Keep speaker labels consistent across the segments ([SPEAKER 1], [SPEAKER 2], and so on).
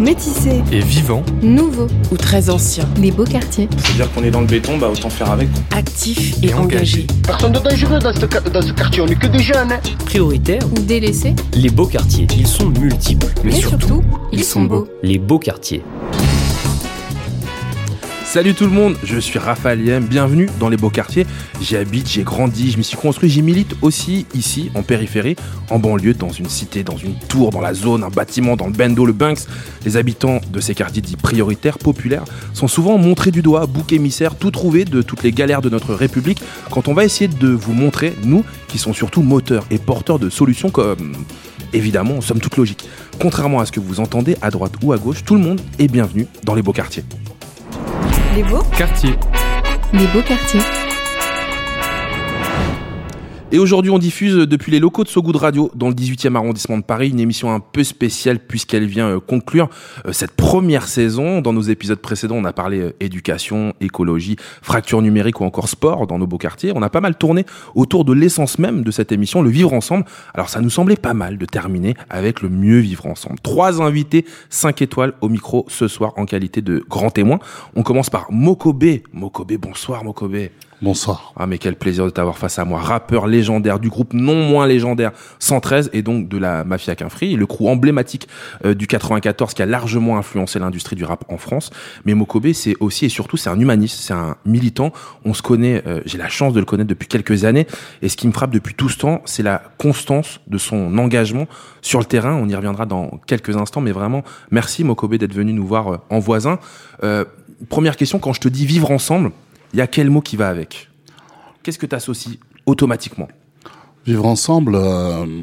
[SPEAKER 1] Métissés.
[SPEAKER 2] Et vivant.
[SPEAKER 1] Nouveaux
[SPEAKER 3] ou très anciens,
[SPEAKER 1] Les Beaux Quartiers.
[SPEAKER 4] C'est-à-dire qu'on est dans le béton, bah autant faire avec.
[SPEAKER 3] actifs et,
[SPEAKER 2] Et engagés.
[SPEAKER 3] engagés.
[SPEAKER 5] Personne de dangereux dans ce, dans ce quartier, on n'est que des jeunes. hein.
[SPEAKER 6] Prioritaires,
[SPEAKER 1] Ou délaissés.
[SPEAKER 6] les beaux quartiers. Ils sont multiples.
[SPEAKER 2] Mais surtout,
[SPEAKER 1] ils sont beaux.
[SPEAKER 6] Les beaux quartiers.
[SPEAKER 2] Salut tout le monde, je suis Raphaël Yem, bienvenue dans les beaux quartiers. J'y habite, j'ai grandi, je m'y suis construit, j'y milite aussi ici, en périphérie, en banlieue, dans une cité, dans une tour, dans la zone, un bâtiment, dans le bendo, le Banks. Les habitants de ces quartiers dits prioritaires, populaires, sont souvent montrés du doigt, bouc émissaire, tout trouvé de toutes les galères de notre République, quand on va essayer de vous montrer, nous, qui sont surtout moteurs et porteurs de solutions comme... Évidemment, somme toute logique. Contrairement à ce que vous entendez à droite ou à gauche, tout le monde est bienvenu dans les beaux quartiers.
[SPEAKER 1] Les Beaux
[SPEAKER 2] Quartier.
[SPEAKER 1] Les Beaux Quartiers.
[SPEAKER 2] Et aujourd'hui, on diffuse depuis les locaux de Sogoud Radio dans le 18e arrondissement de Paris une émission un peu spéciale puisqu'elle vient euh, conclure euh, cette première saison. Dans nos épisodes précédents, on a parlé euh, éducation, écologie, fracture numérique ou encore sport dans nos beaux quartiers. On a pas mal tourné autour de l'essence même de cette émission, le vivre ensemble. Alors ça nous semblait pas mal de terminer avec le mieux vivre ensemble. Trois invités, cinq étoiles au micro ce soir en qualité de grands témoins. On commence par Mokobe. Mokobe, bonsoir Mokobe.
[SPEAKER 7] Bonsoir.
[SPEAKER 2] Ah mais quel plaisir de t'avoir face à moi. Rappeur légendaire du groupe non moins légendaire 113 et donc de la Mafia Quinfri, le crew emblématique euh, du 94 qui a largement influencé l'industrie du rap en France. Mais Mokobe c'est aussi et surtout c'est un humaniste, c'est un militant. On se connaît, euh, j'ai la chance de le connaître depuis quelques années et ce qui me frappe depuis tout ce temps, c'est la constance de son engagement sur le terrain. On y reviendra dans quelques instants, mais vraiment merci Mokobe d'être venu nous voir euh, en voisin. Première question, quand je te dis vivre ensemble, il y a quel mot qui va avec? Qu'est-ce que tu associes automatiquement?
[SPEAKER 7] Vivre ensemble, euh,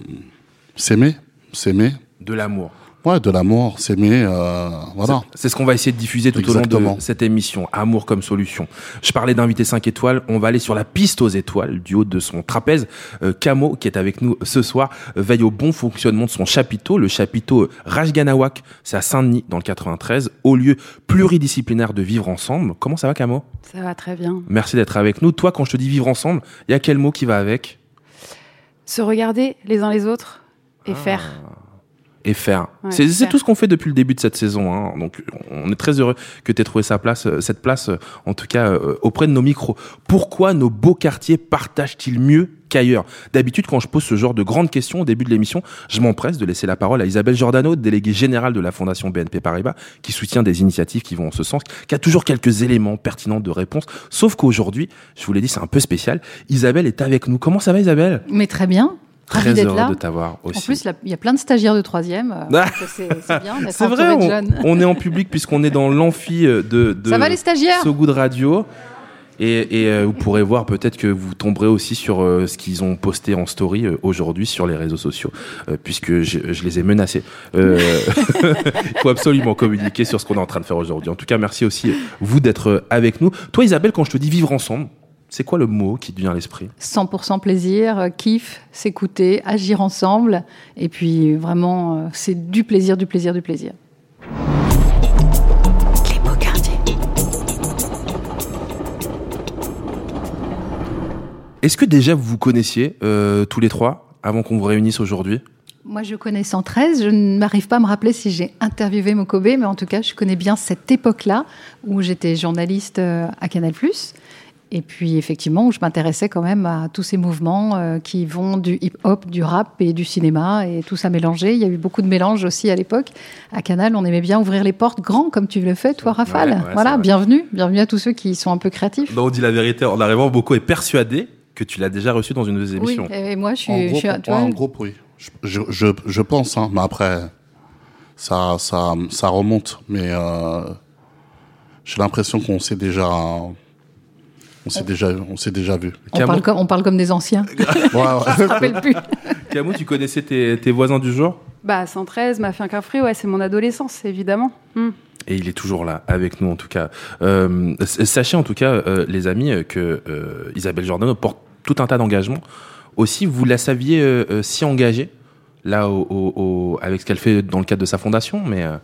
[SPEAKER 7] s'aimer, s'aimer.
[SPEAKER 2] De l'amour.
[SPEAKER 7] Ouais, de l'amour, s'aimer, euh, voilà.
[SPEAKER 2] C'est ce qu'on va essayer de diffuser tout au long de cette émission. Amour comme solution. Je parlais d'invité 5 étoiles. On va aller sur la piste aux étoiles du haut de son trapèze. Euh, Camo, qui est avec nous ce soir, euh, veille au bon fonctionnement de son chapiteau. Le chapiteau euh, Rajganawak, c'est à Saint-Denis, dans le 93, au lieu pluridisciplinaire de vivre ensemble. Comment ça va, Camo?
[SPEAKER 8] Ça va très bien.
[SPEAKER 2] Merci d'être avec nous. Toi, quand je te dis vivre ensemble, il y a quel mot qui va avec?
[SPEAKER 8] Se regarder les uns les autres et
[SPEAKER 2] Ah.
[SPEAKER 8] faire.
[SPEAKER 2] Et faire.
[SPEAKER 8] Ouais,
[SPEAKER 2] c'est tout ce qu'on fait depuis le début de cette saison. hein. Donc, on est très heureux que tu aies trouvé sa place, euh, cette place, euh, en tout cas euh, auprès de nos micros. Pourquoi nos beaux quartiers partagent-ils mieux qu'ailleurs? D'habitude, quand je pose ce genre de grandes questions au début de l'émission, je m'empresse de laisser la parole à Isabelle Giordano, déléguée générale de la Fondation BNP Paribas, qui soutient des initiatives qui vont en ce sens, qui a toujours quelques éléments pertinents de réponse. Sauf qu'aujourd'hui, je vous l'ai dit, c'est un peu spécial. Isabelle est avec nous. Comment ça va, Isabelle?
[SPEAKER 8] Mais très bien.
[SPEAKER 2] Très heureux
[SPEAKER 8] là.
[SPEAKER 2] de t'avoir aussi.
[SPEAKER 8] En plus, il y a plein de stagiaires de troisième. euh,
[SPEAKER 2] Ah.
[SPEAKER 8] C'est bien d'être
[SPEAKER 2] C'est vrai, on, on est en public puisqu'on est dans l'amphi euh, de, de
[SPEAKER 8] Ça va les stagiaires?
[SPEAKER 2] So Good Radio. Et, et, euh, vous pourrez voir peut-être que vous tomberez aussi sur euh, ce qu'ils ont posté en story euh, aujourd'hui sur les réseaux sociaux, puisque je, je les ai menacés. Il faut absolument communiquer sur ce qu'on est en train de faire aujourd'hui. En tout cas, merci aussi vous d'être avec nous. Toi, Isabelle, quand je te dis vivre ensemble, c'est quoi le mot qui te vient à l'esprit
[SPEAKER 8] 100% plaisir, euh, kiff, s'écouter, agir ensemble. Et puis vraiment, euh, c'est du plaisir, du plaisir, du plaisir.
[SPEAKER 1] Les Beaux Quartiers.
[SPEAKER 2] Est-ce que déjà vous vous connaissiez euh, tous les trois avant qu'on vous réunisse aujourd'hui?
[SPEAKER 8] Moi, je connais 113. Je ne m'arrive pas à me rappeler si j'ai interviewé Mokobe, mais en tout cas, je connais bien cette époque-là où j'étais journaliste à Canal+. Et puis, effectivement, où je m'intéressais quand même à tous ces mouvements euh, qui vont du hip-hop, du rap et du cinéma, et tout ça mélangé. Il y a eu beaucoup de mélanges aussi à l'époque. À Canal, on aimait bien ouvrir les portes grand, comme tu le fais, toi, Rafale.
[SPEAKER 2] Ouais, ouais, c'est
[SPEAKER 8] voilà, bienvenue. Bienvenue à tous ceux qui sont un peu créatifs.
[SPEAKER 2] Non, on dit la vérité. En arrivant, beaucoup est persuadé que tu l'as déjà reçu dans une de
[SPEAKER 8] Oui,
[SPEAKER 2] émissions.
[SPEAKER 8] et moi, je suis...
[SPEAKER 7] En
[SPEAKER 8] je
[SPEAKER 7] gros,
[SPEAKER 8] suis-
[SPEAKER 7] ouais,
[SPEAKER 8] tu vois,
[SPEAKER 7] en gros, oui. Je, je, je, je pense, hein, mais après, ça, ça, ça remonte. Mais euh, j'ai l'impression qu'on s'est déjà, on s'est déjà, on s'est déjà vu.
[SPEAKER 8] on,
[SPEAKER 2] Camo-
[SPEAKER 8] parle comme, on parle comme des anciens. Je me rappelle plus.
[SPEAKER 2] Camou, tu connaissais tes, tes voisins du jour?
[SPEAKER 9] Bah 113, m'a fait un café, ouais, c'est mon adolescence, évidemment. Hmm.
[SPEAKER 2] Et il est toujours là, avec nous en tout cas. Euh, sachez en tout cas, euh, les amis, que euh, Isabelle Giordano porte tout un tas d'engagements. Aussi, vous la saviez euh, euh, si engagée là au, au- au- avec ce qu'elle fait dans le cadre de sa fondation, mais euh,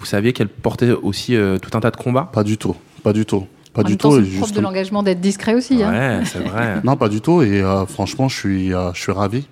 [SPEAKER 2] vous saviez qu'elle portait aussi euh, tout un tas de combats?
[SPEAKER 7] Pas du tout, pas du tout, pas
[SPEAKER 8] en
[SPEAKER 7] du
[SPEAKER 8] même temps,
[SPEAKER 7] tout.
[SPEAKER 8] c'est propre de l'engagement d'être discret aussi. hein.
[SPEAKER 2] Ouais, c'est vrai.
[SPEAKER 7] Non, pas du tout. Et euh, franchement, je suis, euh, je suis ravi.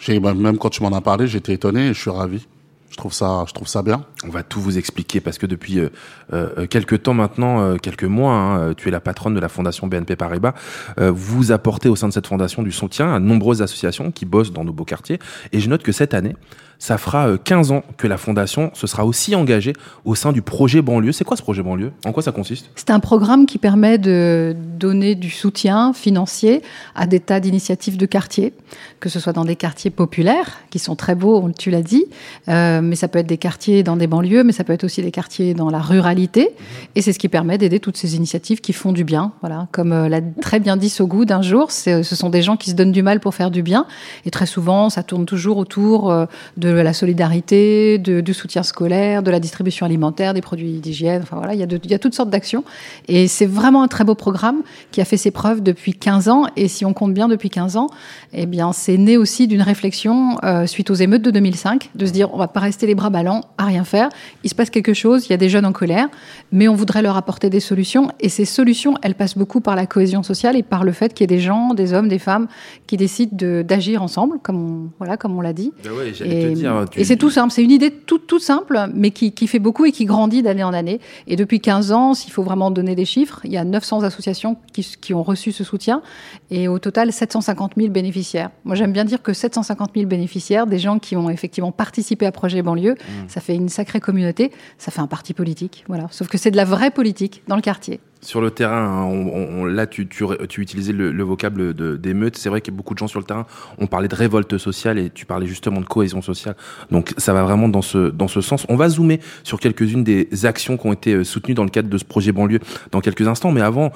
[SPEAKER 7] J'ai bah, même quand tu m'en as parlé, j'étais étonné et je suis ravi. Je trouve ça, je trouve ça bien.
[SPEAKER 2] On va tout vous expliquer parce que depuis euh, euh, quelques temps maintenant, euh, quelques mois, hein, euh, tu es la patronne de la fondation BNP Paribas. Euh, vous apportez au sein de cette fondation du soutien à de nombreuses associations qui bossent dans nos beaux quartiers. Et je note que cette année, ça fera euh, 15 ans que la fondation se sera aussi engagée au sein du projet banlieue. C'est quoi ce projet banlieue? En quoi ça consiste?
[SPEAKER 8] C'est un programme qui permet de donner du soutien financier à des tas d'initiatives de quartiers, que ce soit dans des quartiers populaires, qui sont très beaux, tu l'as dit, euh, mais ça peut être des quartiers dans des banlieues, mais ça peut être aussi des quartiers dans la ruralité. Et c'est ce qui permet d'aider toutes ces initiatives qui font du bien. Voilà, comme euh, l'a très bien dit Sogoud d'un jour, ce sont des gens qui se donnent du mal pour faire du bien. Et très souvent, ça tourne toujours autour euh, de la solidarité, de, du soutien scolaire, de la distribution alimentaire, des produits d'hygiène. Enfin voilà, il y, a de- il y a toutes sortes d'actions. Et c'est vraiment un très beau programme qui a fait ses preuves depuis 15 ans. Et si on compte bien depuis 15 ans, eh bien, c'est né aussi d'une réflexion euh, suite aux émeutes de 2005, de se dire on va pas rester les bras ballants à rien faire. Il se passe quelque chose, il y a des jeunes en colère, mais on voudrait leur apporter des solutions. Et ces solutions, elles passent beaucoup par la cohésion sociale et par le fait qu'il y ait des gens, des hommes, des femmes qui décident de- d'agir ensemble, comme on, voilà, comme on l'a dit.
[SPEAKER 2] Ben ouais,
[SPEAKER 8] Et,
[SPEAKER 2] hein,
[SPEAKER 8] et c'est tout simple, c'est une idée toute toute simple, mais qui, qui fait beaucoup et qui grandit d'année en année. Et depuis 15 ans, s'il faut vraiment donner des chiffres, il y a 900 associations qui, qui ont reçu ce soutien et au total 750 000 bénéficiaires. Moi, j'aime bien dire que 750 000 bénéficiaires, des gens qui ont effectivement participé à Projet Banlieue, ça fait une sacrée communauté, ça fait un parti politique, voilà. Sauf que c'est de la vraie politique dans le quartier.
[SPEAKER 2] Sur le terrain, hein, là, tu, tu, utilisais le, le vocable d'émeute. C'est vrai qu'il y a beaucoup de gens sur le terrain. On parlait de révolte sociale et tu parlais justement de cohésion sociale. Donc, ça va vraiment dans ce, sens. On va zoomer sur quelques-unes des actions qui ont été euh, soutenues dans le cadre de ce projet banlieue dans quelques instants. Mais avant,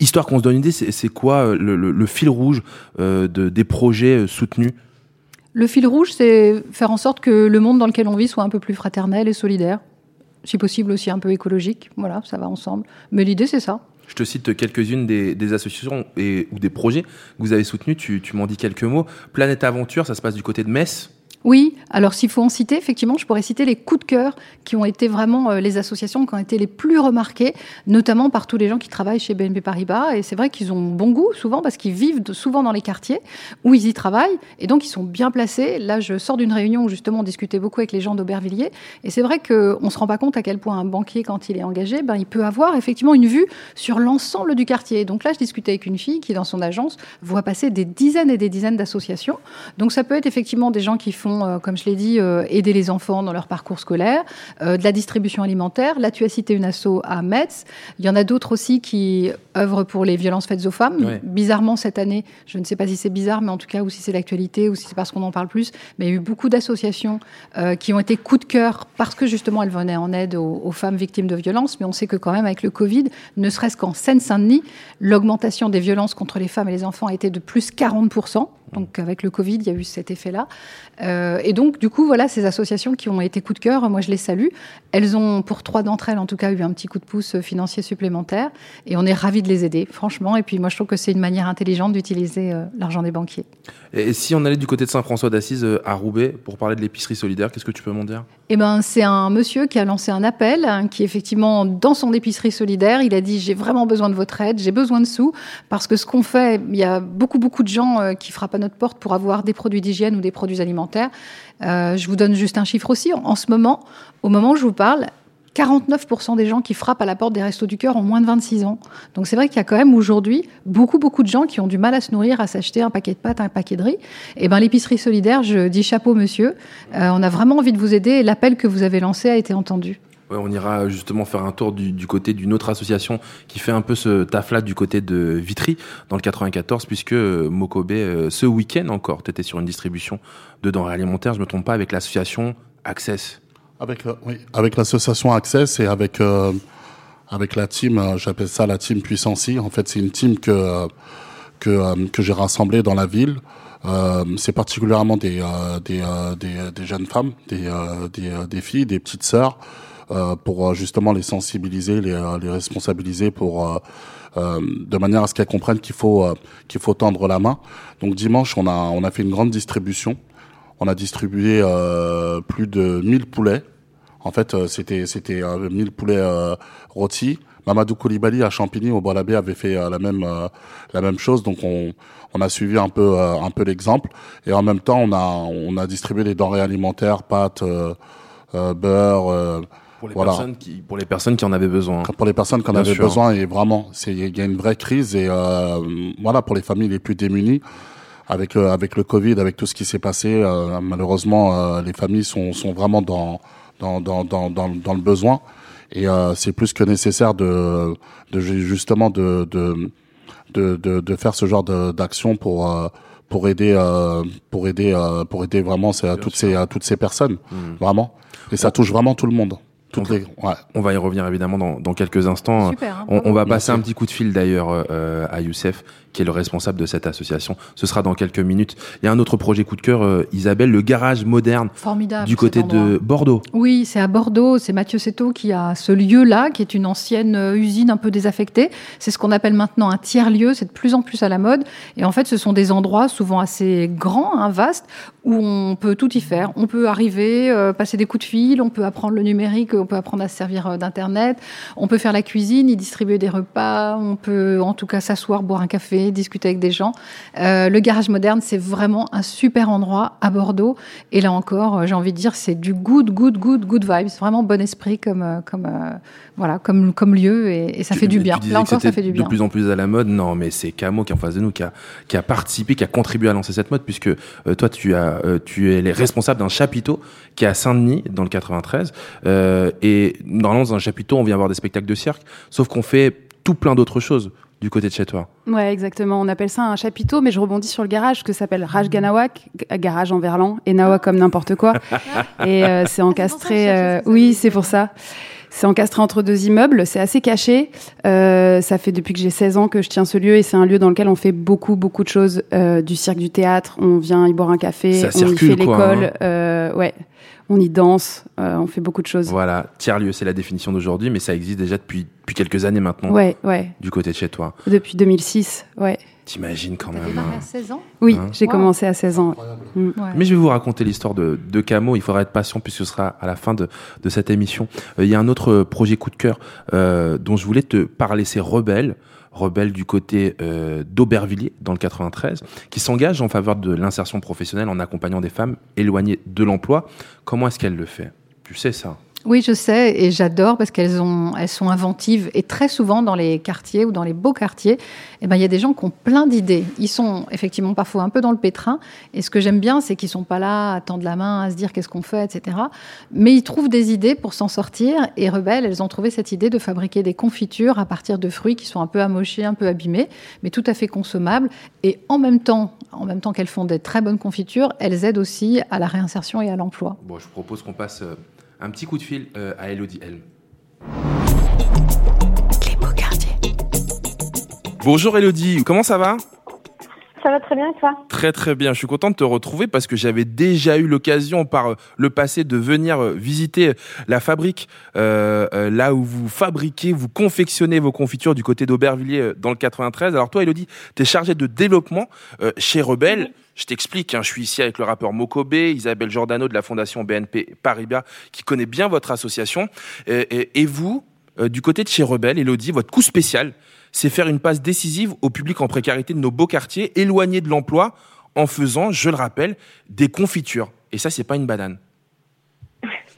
[SPEAKER 2] histoire qu'on se donne une idée, c'est quoi euh, le, fil rouge euh, de, des projets soutenus?
[SPEAKER 8] Le fil rouge, c'est faire en sorte que le monde dans lequel on vit soit un peu plus fraternel et solidaire. Si possible aussi un peu écologique. Voilà, ça va ensemble. Mais l'idée, c'est ça.
[SPEAKER 2] Je te cite quelques-unes des, associations et, ou des projets que vous avez soutenus. Tu, tu m'en dis quelques mots. Planète Aventure, ça se passe du côté de Metz.
[SPEAKER 8] Oui, alors s'il faut en citer, effectivement, je pourrais citer les coups de cœur qui ont été vraiment euh, les associations qui ont été les plus remarquées, notamment par tous les gens qui travaillent chez BNP Paribas. Et c'est vrai qu'ils ont bon goût souvent parce qu'ils vivent souvent dans les quartiers où ils y travaillent et donc ils sont bien placés. Là, je sors d'une réunion où justement on discutait beaucoup avec les gens d'Aubervilliers et c'est vrai qu'on ne se rend pas compte à quel point un banquier, quand il est engagé, ben, il peut avoir effectivement une vue sur l'ensemble du quartier. Donc là, je discutais avec une fille qui, dans son agence, voit passer des dizaines et des dizaines d'associations. Donc ça peut être effectivement des gens qui font, euh, comme je l'ai dit, euh, aider les enfants dans leur parcours scolaire, euh, de la distribution alimentaire. Là, tu as cité une asso à Metz. Il y en a d'autres aussi qui œuvrent pour les violences faites aux femmes.
[SPEAKER 2] Ouais.
[SPEAKER 8] Bizarrement, cette année, je ne sais pas si c'est bizarre, mais en tout cas, ou si c'est l'actualité, ou si c'est parce qu'on en parle plus, mais il y a eu beaucoup d'associations euh, qui ont été coup de cœur parce que justement elles venaient en aide aux, aux femmes victimes de violences. Mais on sait que quand même avec le Covid, ne serait-ce qu'en Seine-Saint-Denis, l'augmentation des violences contre les femmes et les enfants a été de plus 40%. Donc avec le Covid, il y a eu cet effet-là. Euh, et donc du coup, voilà, ces associations qui ont été coup de cœur, moi je les salue. Elles ont, pour trois d'entre elles en tout cas, eu un petit coup de pouce financier supplémentaire. Et on est ravis de les aider, franchement. Et puis moi je trouve que c'est une manière intelligente d'utiliser euh, l'argent des banquiers.
[SPEAKER 2] Et si on allait du côté de Saint-François d'Assise euh, à Roubaix pour parler de l'épicerie solidaire, qu'est-ce que tu peux m'en dire?
[SPEAKER 8] Eh ben, c'est un monsieur qui a lancé un appel, hein, qui effectivement, dans son épicerie solidaire, il a dit j'ai vraiment besoin de votre aide, j'ai besoin de sous, parce que ce qu'on fait, il y a beaucoup beaucoup de gens euh, qui frappent à notre porte pour avoir des produits d'hygiène ou des produits alimentaires. Euh, je vous donne juste un chiffre aussi. En, ce moment, au moment où je vous parle. 49% des gens qui frappent à la porte des restos du cœur ont moins de 26 ans. Donc c'est vrai qu'il y a quand même aujourd'hui beaucoup beaucoup de gens qui ont du mal à se nourrir, à s'acheter un paquet de pâtes, un paquet de riz. Et ben l'épicerie solidaire, je dis chapeau monsieur, Euh, on a vraiment envie de vous aider et l'appel que vous avez lancé a été entendu.
[SPEAKER 2] On ira justement faire un tour du, côté d'une autre association qui fait un peu ce taf-là du côté de Vitry, dans le 94, puisque euh, Mokobe, euh, ce week-end encore, tu sur une distribution de denrées alimentaires, je me trompe pas, avec l'association Access.
[SPEAKER 7] Avec, euh, oui, avec l'association Access et avec, euh, avec la team, j'appelle ça la team Puissancy. En fait, c'est une team que, que, que j'ai rassemblée dans la ville. C'est particulièrement des, des, jeunes femmes, des, des, des filles, des petites sœurs, pour euh, justement les sensibiliser, les, euh, les responsabiliser pour euh, euh, de manière à ce qu'elles comprennent qu'il faut euh, qu'il faut tendre la main. Donc dimanche, on a on a fait une grande distribution. on a distribué euh, plus de 1000 poulets. En fait, euh, c'était c'était euh, 1000 poulets euh, rôtis. Mamadou Koulibaly à Champigny au Bois-l'Abbé avait fait euh, la même euh, la même chose. Donc on on a suivi un peu euh, un peu l'exemple et en même temps on a on a distribué les denrées alimentaires, pâtes, euh, euh, beurre.
[SPEAKER 2] Pour les,
[SPEAKER 7] Voilà.
[SPEAKER 2] personnes qui, pour les personnes qui en avaient besoin.
[SPEAKER 7] pour les personnes qui en
[SPEAKER 2] Bien
[SPEAKER 7] avaient
[SPEAKER 2] sûr.
[SPEAKER 7] besoin et vraiment c'est il y a une vraie crise et euh, voilà pour les familles les plus démunies avec euh, avec le Covid avec tout ce qui s'est passé euh, malheureusement euh, les familles sont sont vraiment dans dans dans dans dans, le besoin et euh, c'est plus que nécessaire de de ju- justement de de de de, de faire ce genre d'action pour euh, pour aider euh, pour aider euh, pour aider vraiment ces, toutes ces à toutes ces personnes
[SPEAKER 2] Hmm.
[SPEAKER 7] vraiment et ça touche vraiment tout le monde toutes les ouais
[SPEAKER 2] On va y revenir évidemment dans, dans quelques instants.
[SPEAKER 8] Super, hein,
[SPEAKER 2] on, on va passer
[SPEAKER 7] Merci.
[SPEAKER 2] un petit coup de fil d'ailleurs euh, à Youssef, qui est le responsable de cette association. Ce sera dans quelques minutes. Il y a un autre projet coup de cœur, euh, Isabelle, le garage moderne
[SPEAKER 8] Formidable.
[SPEAKER 2] du côté de Bordeaux.
[SPEAKER 8] Oui, c'est à Bordeaux. C'est Mathieu Seto qui a ce lieu-là, qui est une ancienne euh, usine un peu désaffectée. C'est ce qu'on appelle maintenant un tiers-lieu. C'est de plus en plus à la mode. Et en fait, ce sont des endroits souvent assez grands, hein, vastes, où on peut tout y faire. On peut arriver, euh, passer des coups de fil, on peut apprendre le numérique, on peut apprendre à se servir euh, d'Internet, on peut faire la cuisine, y distribuer des repas, on peut en tout cas s'asseoir, boire un café, discuter avec des gens. Euh, le garage moderne, c'est vraiment un super endroit à Bordeaux. Et là encore, euh, j'ai envie de dire, c'est du good, good, good, good vibes. Vraiment bon esprit comme, comme, voilà, comme, comme lieu et, et ça
[SPEAKER 2] Tu-
[SPEAKER 8] fait du bien. Là encore, ça fait du bien.
[SPEAKER 2] De plus en plus à la mode. Non, mais c'est Camo qui est en face de nous, qui a, qui a participé, qui a contribué à lancer cette mode, puisque euh, toi, tu as, euh, tu es les responsable d'un chapiteau qui est à Saint-Denis, dans le 93. Euh, et normalement, dans un chapiteau, on vient voir des spectacles de cirque, sauf qu'on fait tout plein d'autres choses du côté de chez toi.
[SPEAKER 9] Ouais, exactement. On appelle ça un chapiteau, mais je rebondis sur le garage, que s'appelle Raj Ganawak, garage en verlan, et Nawa comme n'importe quoi. et euh, c'est encastré. euh, oui, c'est pour ça. C'est encastré entre deux immeubles, c'est assez caché. Euh, ça fait depuis que j'ai 16 ans que je tiens ce lieu et c'est un lieu dans lequel on fait beaucoup, beaucoup de choses. Euh, du cirque, du théâtre, on vient y boire un café,
[SPEAKER 2] Ça
[SPEAKER 9] on
[SPEAKER 2] circule,
[SPEAKER 9] y fait
[SPEAKER 2] quoi,
[SPEAKER 9] l'école,
[SPEAKER 2] hein.
[SPEAKER 9] euh, ouais, on y danse, euh, on fait beaucoup de choses.
[SPEAKER 2] Voilà, tiers-lieu, c'est la définition d'aujourd'hui, mais ça existe déjà depuis, depuis quelques années maintenant,
[SPEAKER 9] Ouais, ouais,
[SPEAKER 2] du côté de chez toi.
[SPEAKER 9] depuis 2006, ouais.
[SPEAKER 2] T'imagines quand même. hein.
[SPEAKER 8] à 16 ans?
[SPEAKER 9] Oui,
[SPEAKER 2] Hein
[SPEAKER 9] j'ai
[SPEAKER 8] Wow.
[SPEAKER 9] commencé à 16 ans.
[SPEAKER 8] Ouais.
[SPEAKER 2] Mais je vais vous raconter l'histoire de, de Camo. Il faudra être patient puisque ce sera à la fin de, de cette émission. Euh, il y a un autre projet coup de cœur euh, dont je voulais te parler, c'est Rebelle. Rebelle du côté euh, d'Aubervilliers, dans le 93, qui s'engage en faveur de l'insertion professionnelle en accompagnant des femmes éloignées de l'emploi. Comment est-ce qu'elle le fait? Tu sais ça
[SPEAKER 8] Oui, je sais, et j'adore parce qu'elles ont, elles sont inventives. Et très souvent, dans les quartiers ou dans les beaux quartiers, eh ben, il y a des gens qui ont plein d'idées. Ils sont effectivement parfois un peu dans le pétrin. Et ce que j'aime bien, c'est qu'ils sont pas là à tendre la main, à se dire qu'est-ce qu'on fait, etc. Mais ils trouvent des idées pour s'en sortir. Et Rebelles, elles ont trouvé cette idée de fabriquer des confitures à partir de fruits qui sont un peu amochés, un peu abîmés, mais tout à fait consommables. Et en même temps, en même temps qu'elles font des très bonnes confitures, elles aident aussi à la réinsertion et à l'emploi.
[SPEAKER 2] Bon, je propose qu'on passe euh, un petit coup de fil euh, à Elodie Helm.
[SPEAKER 1] Les beaux quartiers.
[SPEAKER 2] Bonjour Elodie, comment ça va?
[SPEAKER 3] Ça va très bien et toi?
[SPEAKER 2] Très très bien, je suis content de te retrouver parce que j'avais déjà eu l'occasion par euh, le passé de venir euh, visiter la fabrique, euh, là où vous fabriquez, vous confectionnez vos confitures du côté d'Aubervilliers dans le 93. Alors toi Elodie, tu es chargée de développement euh, chez Rebelle. Je t'explique, hein, je suis ici avec le rappeur Mokobé, Isabelle Giordano de la fondation BNP Paribas qui connaît bien votre association. Et, vous, euh, du côté de chez Rebelle, Elodie, votre coup spécial, c'est faire une passe décisive au public en précarité de nos beaux quartiers, éloignés de l'emploi, en faisant, je le rappelle, des confitures. Et ça, c'est pas une banane.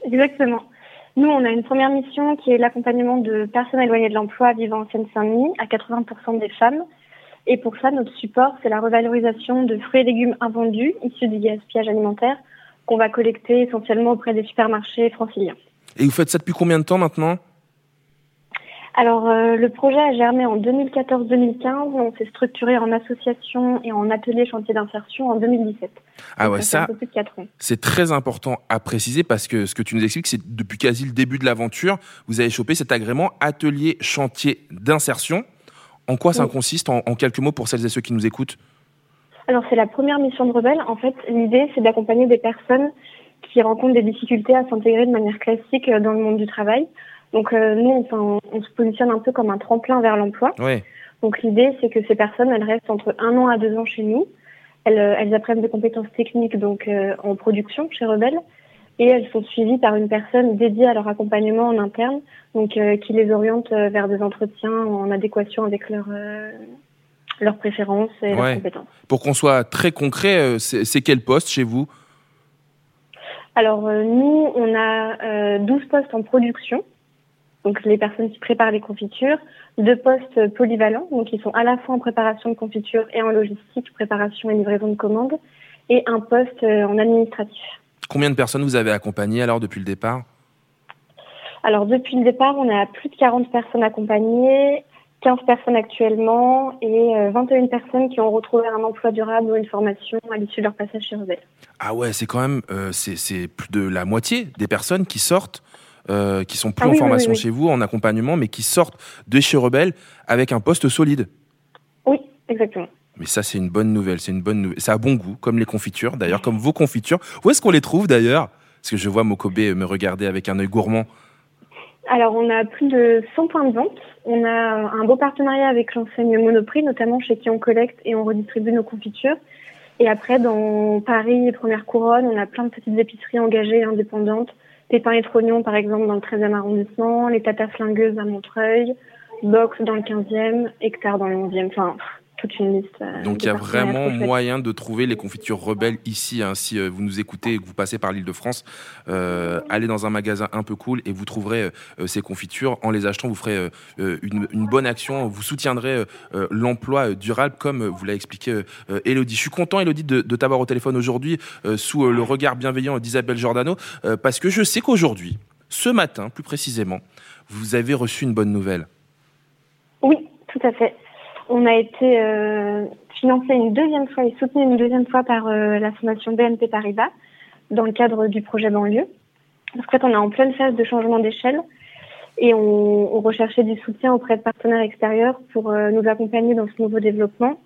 [SPEAKER 3] Exactement. Nous, on a une première mission qui est l'accompagnement de personnes éloignées de l'emploi vivant en Seine-Saint-Denis, à 80% des femmes. Et pour ça, notre support, c'est la revalorisation de fruits et légumes invendus, issus du gaspillage alimentaire, qu'on va collecter essentiellement auprès des supermarchés franciliens.
[SPEAKER 2] Et vous faites ça depuis combien de temps maintenant?
[SPEAKER 3] Alors, euh, le projet a germé en 2014-2015. On s'est structuré en association et en atelier chantier d'insertion en 2017.
[SPEAKER 2] Ah
[SPEAKER 3] Donc,
[SPEAKER 2] ouais, ça,
[SPEAKER 3] un peu plus de 4 ans.
[SPEAKER 2] c'est très important à préciser parce que ce que tu nous expliques, c'est depuis quasi le début de l'aventure, vous avez chopé cet agrément atelier chantier d'insertion. En quoi ça consiste en, en quelques mots pour celles et ceux qui nous écoutent
[SPEAKER 3] Alors, c'est la première mission de Rebelle. En fait, l'idée, c'est d'accompagner des personnes qui rencontrent des difficultés à s'intégrer de manière classique euh, dans le monde du travail. Donc, euh, nous, enfin, on, on se positionne un peu comme un tremplin vers l'emploi. Donc, l'idée, c'est que ces personnes, elles restent entre un an à deux ans chez nous. Elles, elles apprennent des compétences techniques donc en production chez Rebelle et elles sont suivies par une personne dédiée à leur accompagnement en interne, donc qui les oriente vers des entretiens en adéquation avec leur leurs préférences et leurs compétences.
[SPEAKER 2] Pour qu'on soit très concret, c'est quel poste chez vous?
[SPEAKER 3] Alors nous, on a 12 postes en production donc les personnes qui préparent les confitures, deux postes polyvalents, donc ils sont à la fois en préparation de confitures et en logistique, préparation et livraison de commandes, et un poste euh, en administratif.
[SPEAKER 2] Combien de personnes vous avez accompagnées alors depuis le départ
[SPEAKER 3] Alors depuis le départ, on a plus de 40 personnes accompagnées, 15 personnes actuellement et 21 euh, personnes qui ont retrouvé un emploi durable ou une formation à l'issue de leur passage chez Rebelle.
[SPEAKER 2] Ah ouais, c'est quand même euh, c'est plus de la moitié des personnes qui sortent euh, qui sont plus
[SPEAKER 3] Ah
[SPEAKER 2] en formation
[SPEAKER 3] oui, oui.
[SPEAKER 2] chez vous, en accompagnement, mais qui sortent de chez Rebelle avec un poste solide.
[SPEAKER 3] Oui, exactement.
[SPEAKER 2] Mais ça, c'est une bonne nouvelle. C'est une bonne nouvelle. Ça bon goût, comme les confitures, d'ailleurs, comme vos confitures. Où est-ce qu'on les trouve, d'ailleurs? Parce que je vois Mokobe me regarder avec un œil gourmand.
[SPEAKER 3] Alors, on a plus de 100 points de vente. On a un beau partenariat avec l'enseigne Monoprix, notamment chez qui on collecte et on redistribue nos confitures. Et après, dans Paris et Première Couronne, on a plein de petites épiceries engagées et indépendantes. Pépins et Trognons, par exemple, dans le 13e arrondissement, les Tatas Flingueuses à Montreuil, Box dans le 15e, Hectare dans le 11e. Enfin, toute une liste. euh,
[SPEAKER 2] Donc il y a vraiment moyen de trouver les confitures rebelles ici. hein. Si euh, vous nous écoutez et que vous passez par l'île de France, euh, allez dans un magasin un peu cool et vous trouverez euh, ces confitures. En les achetant, vous ferez euh, une, une bonne action. Vous soutiendrez l'emploi durable, comme vous l'a expliqué Elodie. Je suis content, Elodie, de, de t'avoir au téléphone aujourd'hui sous le regard bienveillant d'Isabelle Giordano, parce que je sais qu'aujourd'hui, ce matin plus précisément, vous avez reçu une bonne nouvelle.
[SPEAKER 3] Oui, tout à fait. On a été euh, financé une deuxième fois et soutenu une deuxième fois par euh, la fondation BNP Paribas dans le cadre du projet banlieue. Parce qu'en fait, on est en pleine phase de changement d'échelle et on, on recherchait du soutien auprès de partenaires extérieurs pour euh, nous accompagner dans ce nouveau développement.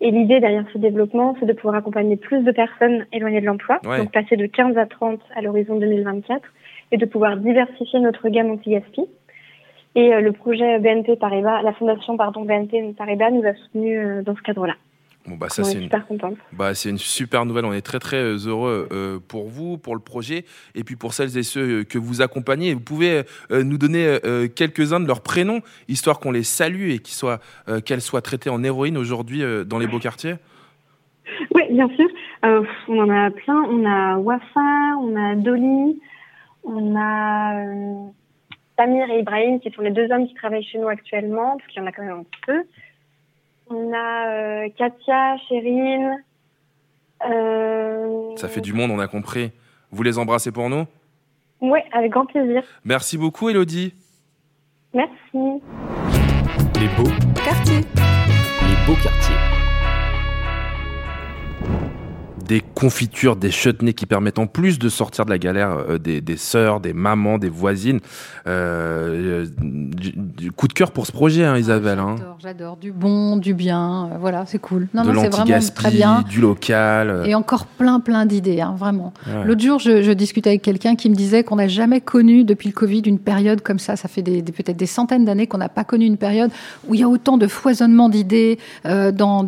[SPEAKER 3] Et l'idée derrière ce développement, c'est de pouvoir accompagner plus de personnes éloignées de l'emploi,
[SPEAKER 2] Ouais.
[SPEAKER 3] donc passer de 15 à 30 à l'horizon 2024, et de pouvoir diversifier notre gamme anti-gaspi. Et euh, le projet BNP Paribas, la fondation pardon BNP Paribas nous a soutenus euh, dans ce cadre-là.
[SPEAKER 2] Bon, bah, ça, c'est
[SPEAKER 3] est
[SPEAKER 2] une. Bah, c'est une super nouvelle. On est très très euh, heureux euh, pour vous, pour le projet, et puis pour celles et ceux que vous accompagnez. Vous pouvez euh, nous donner euh, quelques-uns de leurs prénoms, histoire qu'on les salue et qu'ils soient, qu'elles soient traitées en héroïne aujourd'hui dans les beaux quartiers.
[SPEAKER 3] Oui, bien sûr. On en a plein. On a Wafa, on a Dolly, on a Samir et Ibrahim, qui sont les deux hommes qui travaillent chez nous actuellement, parce qu'il y en a quand même un petit peu. On a euh, Katia, Chérine. Euh...
[SPEAKER 2] Ça fait du monde, on a compris. Vous les embrassez pour nous?
[SPEAKER 3] Oui, avec grand plaisir.
[SPEAKER 2] Merci beaucoup, Elodie.
[SPEAKER 3] Merci.
[SPEAKER 6] Les beaux
[SPEAKER 1] Quartier.
[SPEAKER 6] Les beaux quartiers.
[SPEAKER 2] Des confitures, des chutneys qui permettent en plus de sortir de la galère euh, des, des sœurs, des mamans, des voisines. Euh, euh, du, du coup de cœur pour ce projet, hein, Isabelle. hein.
[SPEAKER 8] J'adore, j'adore. Du bon, du bien. euh, voilà, c'est cool. Non,
[SPEAKER 2] de
[SPEAKER 8] non, c'est vraiment très bien.
[SPEAKER 2] du local.
[SPEAKER 8] Et encore plein, plein d'idées, hein, vraiment.
[SPEAKER 2] ouais.
[SPEAKER 8] L'autre jour, je, je discutais avec quelqu'un qui me disait qu'on n'a jamais connu depuis le Covid une période comme ça. Ça fait des, des- peut-être des centaines d'années qu'on n'a pas connu une période où il y a autant de foisonnement d'idées euh, dans,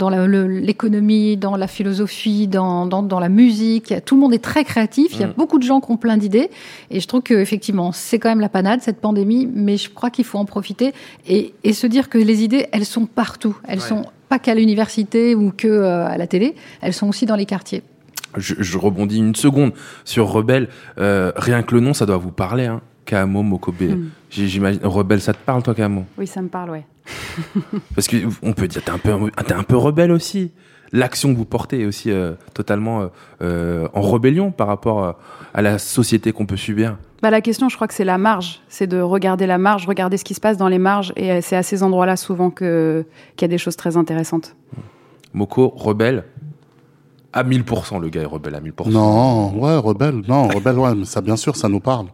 [SPEAKER 8] l'économie, dans la philosophie, dans, dans, dans la musique. Tout le monde est très créatif. Il y a
[SPEAKER 2] Mm.
[SPEAKER 8] beaucoup de gens qui ont plein d'idées. Et je trouve que effectivement, c'est quand même la panade cette pandémie, mais je crois qu'il faut en profiter et, et se dire que les idées, elles sont partout. Elles
[SPEAKER 2] Ouais.
[SPEAKER 8] sont pas qu'à l'université ou que euh, à la télé. Elles sont aussi dans les quartiers.
[SPEAKER 2] Je, je rebondis une seconde sur Rebelle. Euh, rien que le nom, ça doit vous parler, hein. Kamo Mokobe.
[SPEAKER 9] Hmm.
[SPEAKER 2] J'imagine. Rebelle, ça te parle, toi, Kamo
[SPEAKER 9] Oui, ça me parle, ouais.
[SPEAKER 2] Parce que on peut dire, t'es un peu, t'es un peu rebelle aussi. L'action que vous portez est aussi euh, totalement euh, euh, en rébellion par rapport euh, à la société qu'on peut subir.
[SPEAKER 9] Bah, la question, je crois que c'est la marge. C'est de regarder la marge, regarder ce qui se passe dans les marges. Et euh, c'est à ces endroits-là souvent que- qu'il y a des choses très intéressantes.
[SPEAKER 2] Moko, rebelle. À 1000%, le gars est rebelle à 1000%.
[SPEAKER 7] Non, ouais, rebelle. Non, rebelle, ouais, mais ça, bien sûr, ça nous parle.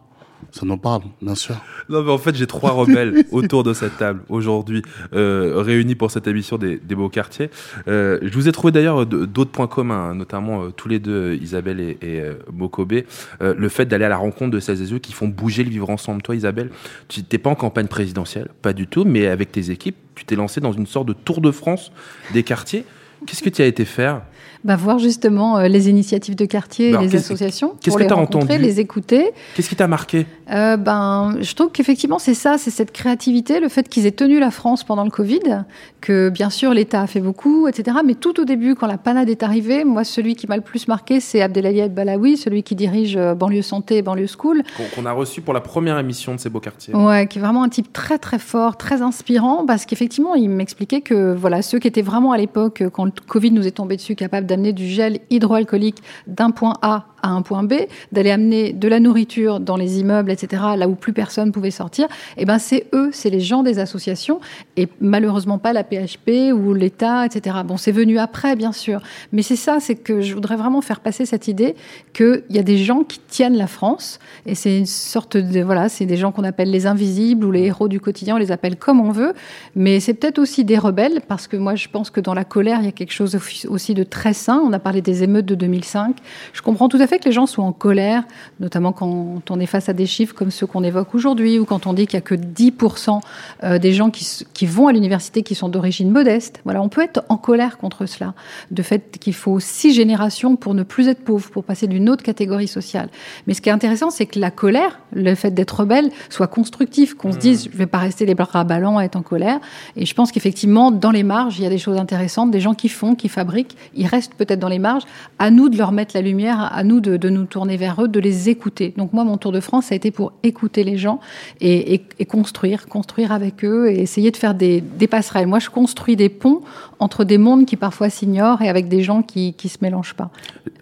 [SPEAKER 7] Ça nous parle, bien sûr.
[SPEAKER 2] Non, mais en fait, j'ai trois rebelles autour de cette table aujourd'hui, euh, réunis pour cette émission des, des beaux quartiers. Euh, je vous ai trouvé d'ailleurs d'autres points communs, hein, notamment euh, tous les deux, Isabelle et, et. Euh, le fait d'aller à la rencontre de celles et ceux qui font bouger le vivre ensemble. Toi, Isabelle, tu n'es pas en campagne présidentielle, pas du tout, mais avec tes équipes, tu t'es lancé dans une sorte de tour de France des quartiers. Qu'est-ce que tu as été faire
[SPEAKER 8] bah, voir justement euh, les initiatives de quartier,
[SPEAKER 2] Alors,
[SPEAKER 8] les associations,
[SPEAKER 2] qu'est-ce
[SPEAKER 8] pour
[SPEAKER 2] que
[SPEAKER 8] les rencontrer,
[SPEAKER 2] entendu
[SPEAKER 8] les écouter.
[SPEAKER 2] Qu'est-ce qui t'a marqué?
[SPEAKER 8] Euh, ben, je trouve qu'effectivement c'est ça, c'est cette créativité, le fait qu'ils aient tenu la France pendant le Covid, que bien sûr l'État a fait beaucoup, etc. Mais tout au début, quand la panade est arrivée, moi celui qui m'a le plus marqué, c'est Abdelali Balawi, celui qui dirige euh, banlieue santé, et banlieue school.
[SPEAKER 2] Qu'on qu'on a reçu pour la première émission de ces beaux quartiers.
[SPEAKER 8] Ouais, qui est vraiment un type très très fort, très inspirant, parce qu'effectivement, il m'expliquait que voilà, ceux qui étaient vraiment à l'époque, quand le Covid nous est tombé dessus, capables d'amener du gel hydroalcoolique d'un point A à un point B, d'aller amener de la nourriture dans les immeubles, etc., là où plus personne pouvait sortir, et ben c'est eux, c'est les gens des associations, et malheureusement pas la PHP ou l'État, etc. Bon, c'est venu après, bien sûr, mais c'est ça, c'est que je voudrais vraiment faire passer cette idée qu'il y a des gens qui tiennent la France, et c'est une sorte de voilà, c'est des gens qu'on appelle les invisibles ou les héros du quotidien, on les appelle comme on veut, mais c'est peut-être aussi des rebelles parce que moi je pense que dans la colère il y a quelque chose aussi de très sain. On a parlé des émeutes de 2005. Je comprends tout à fait que les gens soient en colère, notamment quand on est face à des chiffres comme ceux qu'on évoque aujourd'hui ou quand on dit qu'il y a que 10% euh, des gens qui, vont à l'université qui sont d'origine modeste. Voilà, on peut être en colère contre cela, de fait qu'il faut six générations pour ne plus être pauvre, pour passer d'une autre catégorie sociale. Mais ce qui est intéressant, c'est que la colère, le fait d'être rebelle, soit constructif, qu'on se dise, je vais pas rester les bras ballants à être en colère. Et je pense qu'effectivement, dans les marges, il y a des choses intéressantes, des gens qui font, qui fabriquent, ils restent peut-être dans les marges. À nous de leur mettre la lumière, à nous de, nous tourner vers eux, de les écouter. Donc moi, mon tour de France, ça a été pour écouter les gens et, construire, construire avec eux et essayer de faire des, passerelles. Moi, je construis des ponts entre des mondes qui parfois s'ignorent et avec des gens qui qui se mélangent pas.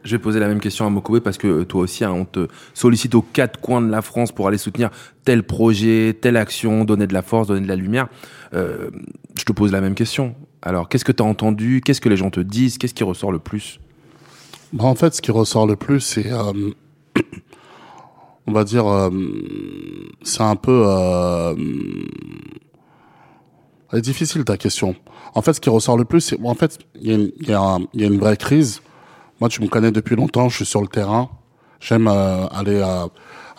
[SPEAKER 2] Je vais poser la même question à Mokobe parce que toi aussi, hein, on te sollicite aux quatre coins de la France pour aller soutenir tel projet, telle action, donner de la force, donner de la lumière. Euh, je te pose la même question. Alors, qu'est-ce que tu as entendu? Qu'est-ce que les gens te disent? Qu'est-ce qui ressort le plus?
[SPEAKER 7] Bah, en fait, ce qui ressort le plus, c'est, euh, on va dire, euh, c'est un peu, euh, elle est difficile ta question. En fait, ce qui ressort le plus, c'est, en fait, il y, a une- il y, a un- il y a une vraie crise. Moi, tu me connais depuis longtemps, je suis sur le terrain. J'aime euh, aller à,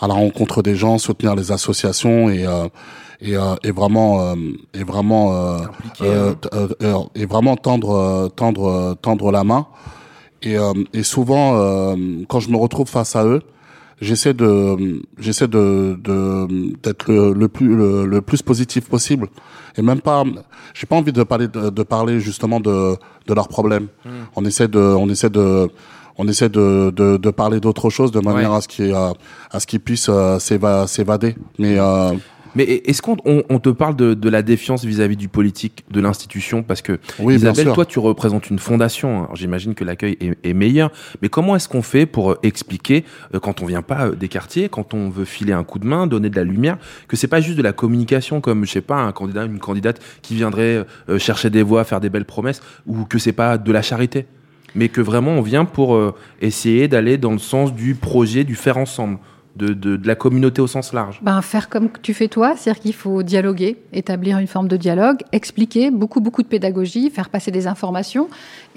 [SPEAKER 7] à la rencontre des gens, soutenir les associations et euh, et, euh, et vraiment euh, et vraiment euh, euh, euh, euh, et vraiment tendre euh, tendre euh, tendre la main. Et, euh, et souvent, euh, quand je me retrouve face à eux, j'essaie de, j'essaie de, de d'être le, le plus le, le plus positif possible. Et même pas, j'ai pas envie de parler de, de parler justement de de leurs problèmes. On essaie de, on essaie de on essaie de, de, de parler d'autre chose de manière
[SPEAKER 2] Ouais.
[SPEAKER 7] à ce qu'ils à ce qu'ils puissent euh, s'éva- s'évader. Mais euh,
[SPEAKER 2] Mais est-ce qu'on on, on te parle de, de la défiance vis-à-vis du politique, de l'institution? Parce que,
[SPEAKER 7] Oui,
[SPEAKER 2] Isabelle, toi, tu représentes une fondation. Alors, J'imagine que l'accueil est, est meilleur. Mais comment est-ce qu'on fait pour euh, expliquer, euh, quand on vient pas euh, des quartiers, quand on veut filer un coup de main, donner de la lumière, que c'est pas juste de la communication comme, je sais pas, un candidat, une candidate qui viendrait euh, chercher des voix, faire des belles promesses, ou que c'est pas de la charité mais que vraiment on vient pour euh, essayer d'aller dans le sens du projet, du faire ensemble, de, de, de la communauté au sens large.
[SPEAKER 8] Ben, faire comme tu fais toi, c'est-à-dire qu'il faut dialoguer, établir une forme de dialogue, expliquer, beaucoup, beaucoup de pédagogie, faire passer des informations.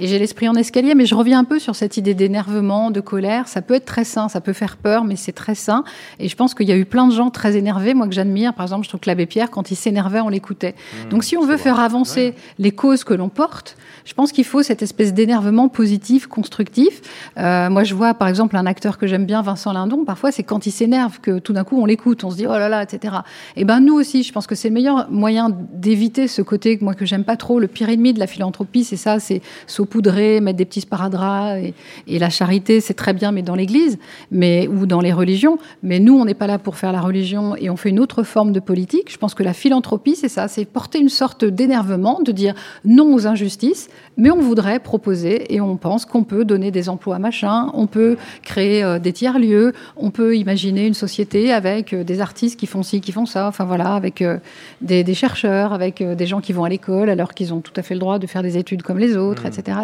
[SPEAKER 8] Et j'ai l'esprit en escalier, mais je reviens un peu sur cette idée d'énervement, de colère. Ça peut être très sain, ça peut faire peur, mais c'est très sain. Et je pense qu'il y a eu plein de gens très énervés, moi que j'admire. Par exemple, je trouve que l'abbé Pierre, quand il s'énervait, on l'écoutait. Donc si on veut faire avancer les causes que l'on porte, je pense qu'il faut cette espèce d'énervement positif, constructif. Euh, moi, je vois par exemple un acteur que j'aime bien, Vincent Lindon. Parfois, c'est quand il s'énerve que tout d'un coup on l'écoute, on se dit oh là là, etc. Et ben nous aussi, je pense que c'est le meilleur moyen d'éviter ce côté moi que j'aime pas trop. Le pire ennemi de la philanthropie, c'est ça, c'est saupoudrer, mettre des petits sparadraps et, et la charité, c'est très bien, mais dans l'Église, mais ou dans les religions. Mais nous, on n'est pas là pour faire la religion et on fait une autre forme de politique. Je pense que la philanthropie, c'est ça, c'est porter une sorte d'énervement, de dire non aux injustices, mais on voudrait proposer et on pense qu'on peut donner des emplois à machin, on peut créer euh, des tiers lieux, on peut imaginer une société avec euh, des artistes qui font ci, qui font ça, enfin voilà, avec euh, des, des chercheurs, avec des gens qui vont à l'école alors qu'ils ont tout à fait le droit de faire des études comme les autres, etc.,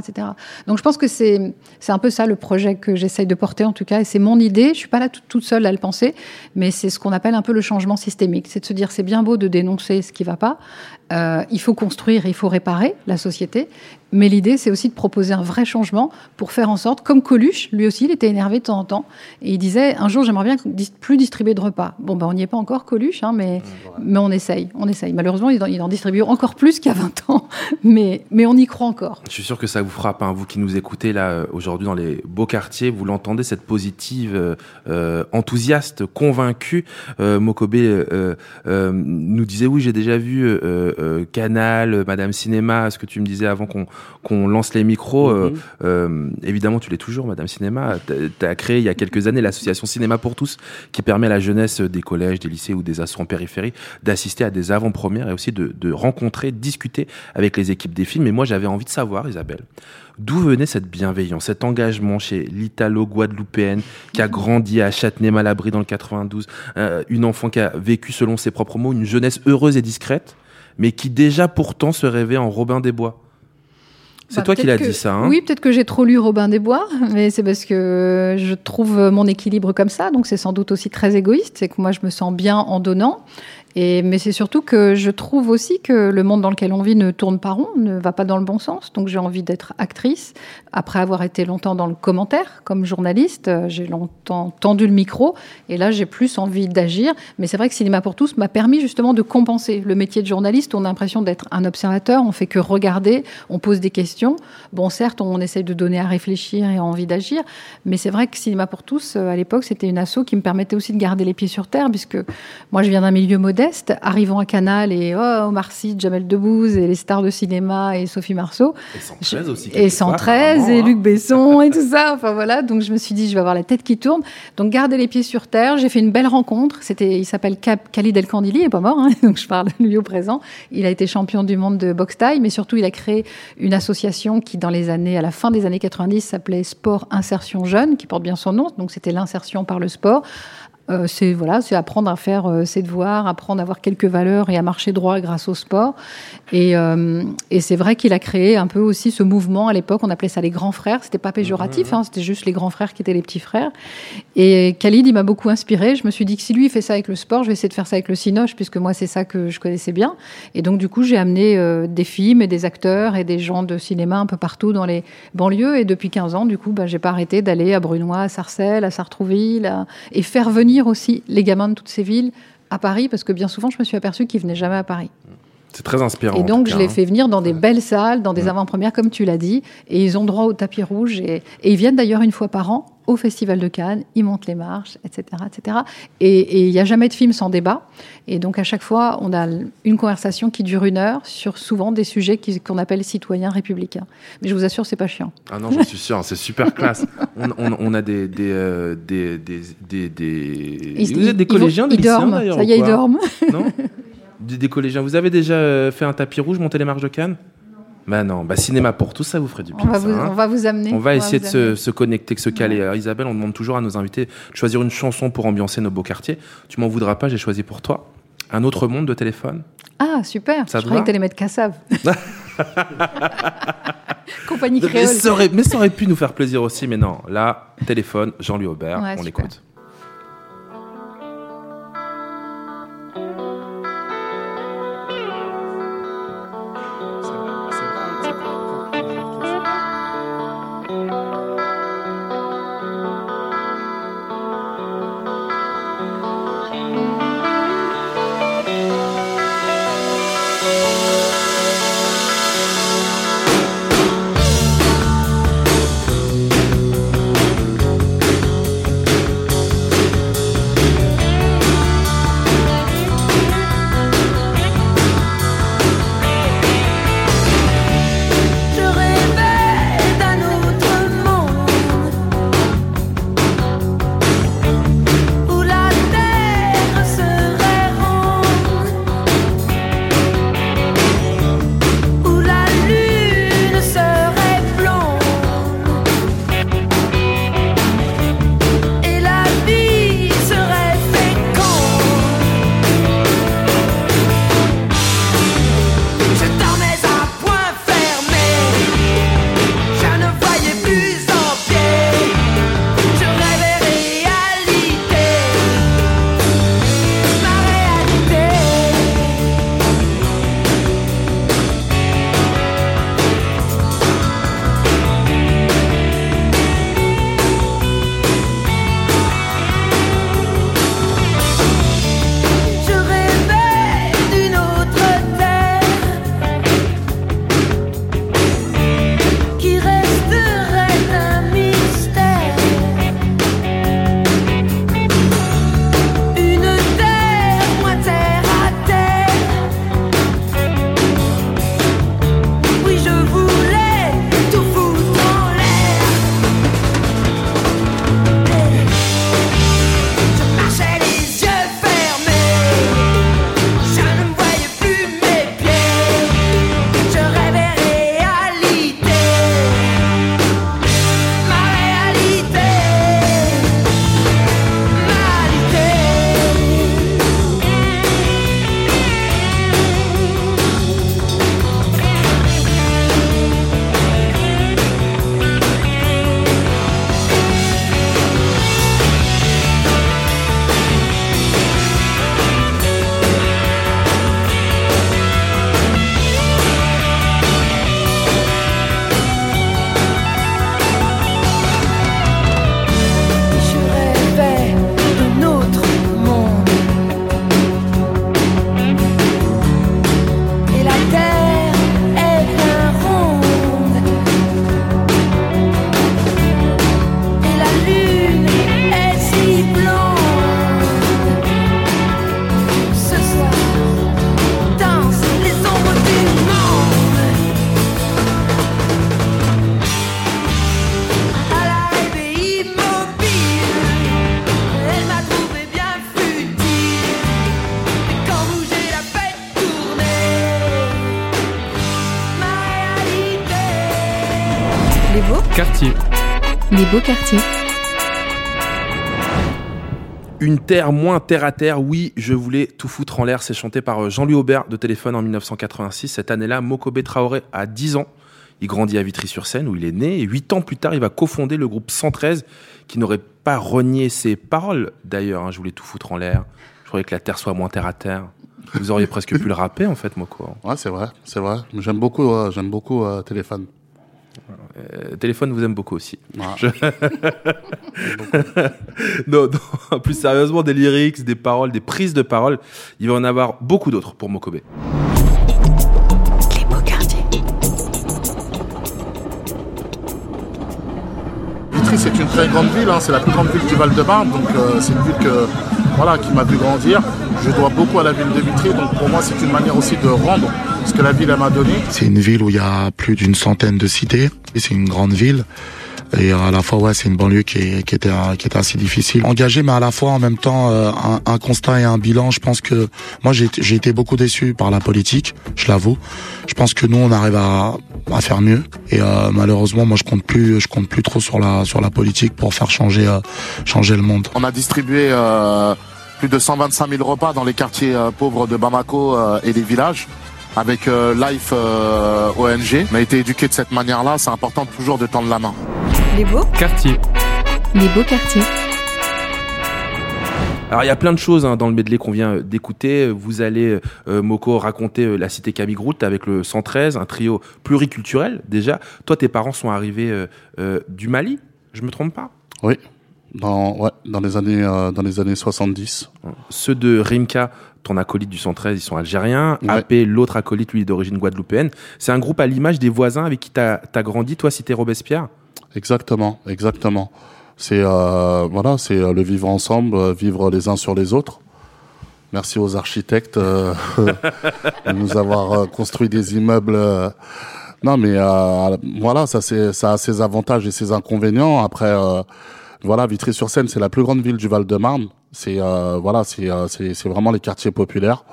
[SPEAKER 8] Donc je pense que c'est un peu ça le projet que j'essaye de porter en tout cas, et c'est mon idée. Je suis pas là toute, toute seule à le penser, mais c'est ce qu'on appelle un peu le changement systémique, c'est de se dire c'est bien beau de dénoncer ce qui va pas, euh, il faut construire, il faut réparer la société, Mais l'idée, c'est aussi de proposer un vrai changement pour faire en sorte, comme Coluche, lui aussi, il était énervé de temps en temps. Et il disait, un jour, j'aimerais bien plus distribuer de repas. Bon, ben, on n'y est pas encore, Coluche, hein, mais, mais on essaye, on essaye. Malheureusement, il en, il en distribue encore plus qu'à 20 ans, mais, mais on y croit encore.
[SPEAKER 2] Je suis sûr que ça vous frappe, hein, vous qui nous écoutez là euh, aujourd'hui dans les beaux quartiers, vous l'entendez, cette positive, euh, euh enthousiaste, convaincue. Euh, Mokobe euh, nous disait, oui, j'ai déjà vu Canal, Madame Cinéma, ce que tu me disais avant qu'on qu'on lance les micros. Mm-hmm. évidemment, tu l'es toujours, Madame Cinéma. Tu as créé il y a quelques années l'association Cinéma pour tous, qui permet à la jeunesse des collèges, des lycées ou des assos en périphérie d'assister à des avant-premières et aussi de, de rencontrer, discuter avec les équipes des films. Et moi, j'avais envie de savoir, Isabelle, d'où venait cette bienveillance, cet engagement chez l'Italo-Guadeloupéenne qui a grandi à Châtenay-Malabry dans le 92, euh, une enfant qui a vécu, selon ses propres mots, une jeunesse heureuse et discrète, mais qui déjà pourtant se rêvait en Robin des Bois. C'est bah, toi qui l'as dit ça. Hein
[SPEAKER 8] oui, peut-être que j'ai trop lu Robin des Bois, mais c'est parce que je trouve mon équilibre comme ça, donc c'est sans doute aussi très égoïste, c'est que moi je me sens bien en donnant, mais c'est surtout que je trouve aussi que le monde dans lequel on vit ne tourne pas rond, ne va pas dans le bon sens. Donc j'ai envie d'être actrice. Après avoir été longtemps dans le commentaire comme journaliste, euh, j'ai longtemps tendu le micro. Et là, j'ai plus envie d'agir. Mais c'est vrai que Cinéma pour tous m'a permis justement de compenser le métier de journaliste. On a l'impression d'être un observateur. On fait que regarder. On pose des questions. Bon, certes, on essaye de donner à réfléchir et envie d'agir. Mais c'est vrai que Cinéma pour tous, euh, à l'époque, c'était une asso qui me permettait aussi de garder les pieds sur terre, puisque moi, je viens d'un milieu modeste arrivant à Canal et oh, Omar Sy, Jamel Debbouze et les stars de cinéma et Sophie Marceau.
[SPEAKER 2] Et 113 aussi.
[SPEAKER 8] Et 113 et hein. Luc Besson et tout ça. Enfin voilà, donc je me suis dit, je vais avoir la tête qui tourne. Donc garder les pieds sur terre. J'ai fait une belle rencontre. C'était, il s'appelle Khalid El Kandili, il est pas mort, hein. donc je parle de lui au présent. Il a été champion du monde de boxe taille, mais surtout il a créé une association qui, dans les années, à la fin des années 90, s'appelait Sport Insertion Jeune, qui porte bien son nom. Donc c'était l'insertion par le sport euh, c'est voilà, c'est apprendre à faire euh, ses devoirs, apprendre à avoir quelques valeurs et à marcher droit grâce au sport. Et, euh, et c'est vrai qu'il a créé un peu aussi ce mouvement. À l'époque, on appelait ça les grands frères. C'était pas péjoratif, hein, c'était juste les grands frères qui étaient les petits frères. Et Khalid, il m'a beaucoup inspiré. Je me suis dit que si lui il fait ça avec le sport, je vais essayer de faire ça avec le cinoche, puisque moi c'est ça que je connaissais bien. Et donc du coup, j'ai amené des films et des acteurs et des gens de cinéma un peu partout dans les banlieues. Et depuis 15 ans, du coup, bah, j'ai pas arrêté d'aller à Brunois, à Sarcelles, à Sartrouville, et faire venir aussi les gamins de toutes ces villes à Paris, parce que bien souvent, je me suis aperçue qu'ils venaient jamais à Paris.
[SPEAKER 2] C'est très inspirant.
[SPEAKER 8] Et donc, je les hein. fais venir dans des belles salles, dans des avant-premières, comme tu l'as dit, et ils ont droit au tapis rouge. Et, ils viennent d'ailleurs une fois par an au Festival de Cannes, ils montent les marches, etc. etc. Et il n'y a jamais de film sans débat. Et donc, à chaque fois, on a une conversation qui dure une heure sur souvent des sujets qu'on appelle citoyens républicains. Mais je vous assure, c'est pas chiant.
[SPEAKER 2] Ah non, j'en suis sûr, c'est super classe. On, a des, des, euh, des, des, des, Vous êtes des collégiens,
[SPEAKER 8] des lycéens d'ailleurs Ça y est, ils dorment.
[SPEAKER 2] Non des, collégiens. Vous avez déjà euh, fait un tapis rouge, monté les marches de Cannes? Bah non, bah cinéma pour tout ça vous ferait du bien.
[SPEAKER 8] On va, vous,
[SPEAKER 2] hein.
[SPEAKER 8] on va vous amener.
[SPEAKER 2] On va essayer de se, se, connecter, de se caler. Isabelle, on demande toujours à nos invités de choisir une chanson pour ambiancer nos beaux quartiers. Tu m'en voudras pas, j'ai choisi pour toi Un autre monde de téléphone.
[SPEAKER 8] Ah super, ça je croyais que t'allais mettre Cassav. Compagnie créole.
[SPEAKER 2] Mais ça, aurait, mais ça, aurait, pu nous faire plaisir aussi, mais non. Là, téléphone, Jean-Louis Aubert, on écoute. Une terre moins terre à terre, oui, je voulais tout foutre en l'air, c'est chanté par euh, Jean-Louis Aubert de Téléphone en 1986. Cette année-là, Mokobe Traoré a 10 ans. Il grandit à Vitry-sur-Seine où il est né et 8 ans plus tard, il va cofonder le groupe 113 qui n'aurait pas renié ses paroles d'ailleurs. hein, je voulais tout foutre en l'air. Je voulais que la terre soit moins terre à terre. Vous auriez presque pu le rapper en fait, Moko.
[SPEAKER 7] Ouais, c'est vrai, c'est vrai. J'aime beaucoup, euh, j'aime beaucoup euh, Téléphone.
[SPEAKER 2] Euh, téléphone vous aime beaucoup aussi.
[SPEAKER 7] Ouais.
[SPEAKER 2] Je- non, non, plus sérieusement, des lyrics, des paroles, des prises de paroles, il va en avoir beaucoup d'autres pour Mokobe.
[SPEAKER 1] Les beaux quartiers.
[SPEAKER 7] Vitry, c'est une très grande ville, hein, c'est la plus grande ville du Val-de-Marne, donc euh, c'est une ville que, voilà, qui m'a vu grandir. Je dois beaucoup à la ville de Vitry, donc pour moi c'est une manière aussi de rendre ce que la ville m'a donné.
[SPEAKER 10] C'est une ville où il y a plus d'une centaine de cités. Et c'est une grande ville. Et à la fois, ouais, c'est une banlieue qui, est, qui, était, qui assez difficile. Engagé, mais à la fois, en même temps, euh, un, un constat et un bilan. Je pense que moi, j'ai j'ai été beaucoup déçu par la politique, je l'avoue. Je pense que nous, on arrive à, à faire mieux. Et euh, malheureusement, moi, je compte plus, je compte plus trop sur la sur la politique pour faire changer euh, changer le monde.
[SPEAKER 7] On a distribué euh, plus de 125 000 repas dans les quartiers euh, pauvres de Bamako euh, et des villages avec euh, Life euh, ONG. On a été éduqué de cette manière-là, c'est important toujours de tendre la main.
[SPEAKER 1] Les beaux
[SPEAKER 6] Quartier.
[SPEAKER 1] Les beaux quartiers.
[SPEAKER 2] Alors il y a plein de choses hein, dans le medley qu'on vient euh, d'écouter. Vous allez, euh, Moko, raconter euh, la cité Camille Groult avec le 113, un trio pluriculturel déjà. Toi, tes parents sont arrivés euh, euh, du Mali, je me trompe pas?
[SPEAKER 7] Oui, dans, ouais, dans, les, années, euh, dans les années 70.
[SPEAKER 2] Ceux de Rimka, ton acolyte du 113, ils sont algériens.
[SPEAKER 7] Ouais.
[SPEAKER 2] AP, l'autre acolyte, lui, est d'origine guadeloupéenne. C'est un groupe à l'image des voisins avec qui t'as as grandi, toi, cité Robespierre?
[SPEAKER 7] Exactement, exactement. C'est euh, voilà, c'est euh, le vivre ensemble, euh, vivre les uns sur les autres. Merci aux architectes euh, de nous avoir euh, construit des immeubles. Non, mais euh, voilà, ça c'est ça a ses avantages et ses inconvénients. Après, euh, voilà, Vitry-sur-Seine, c'est la plus grande ville du Val-de-Marne. C'est euh, voilà, c'est euh, c'est c'est vraiment les quartiers populaires.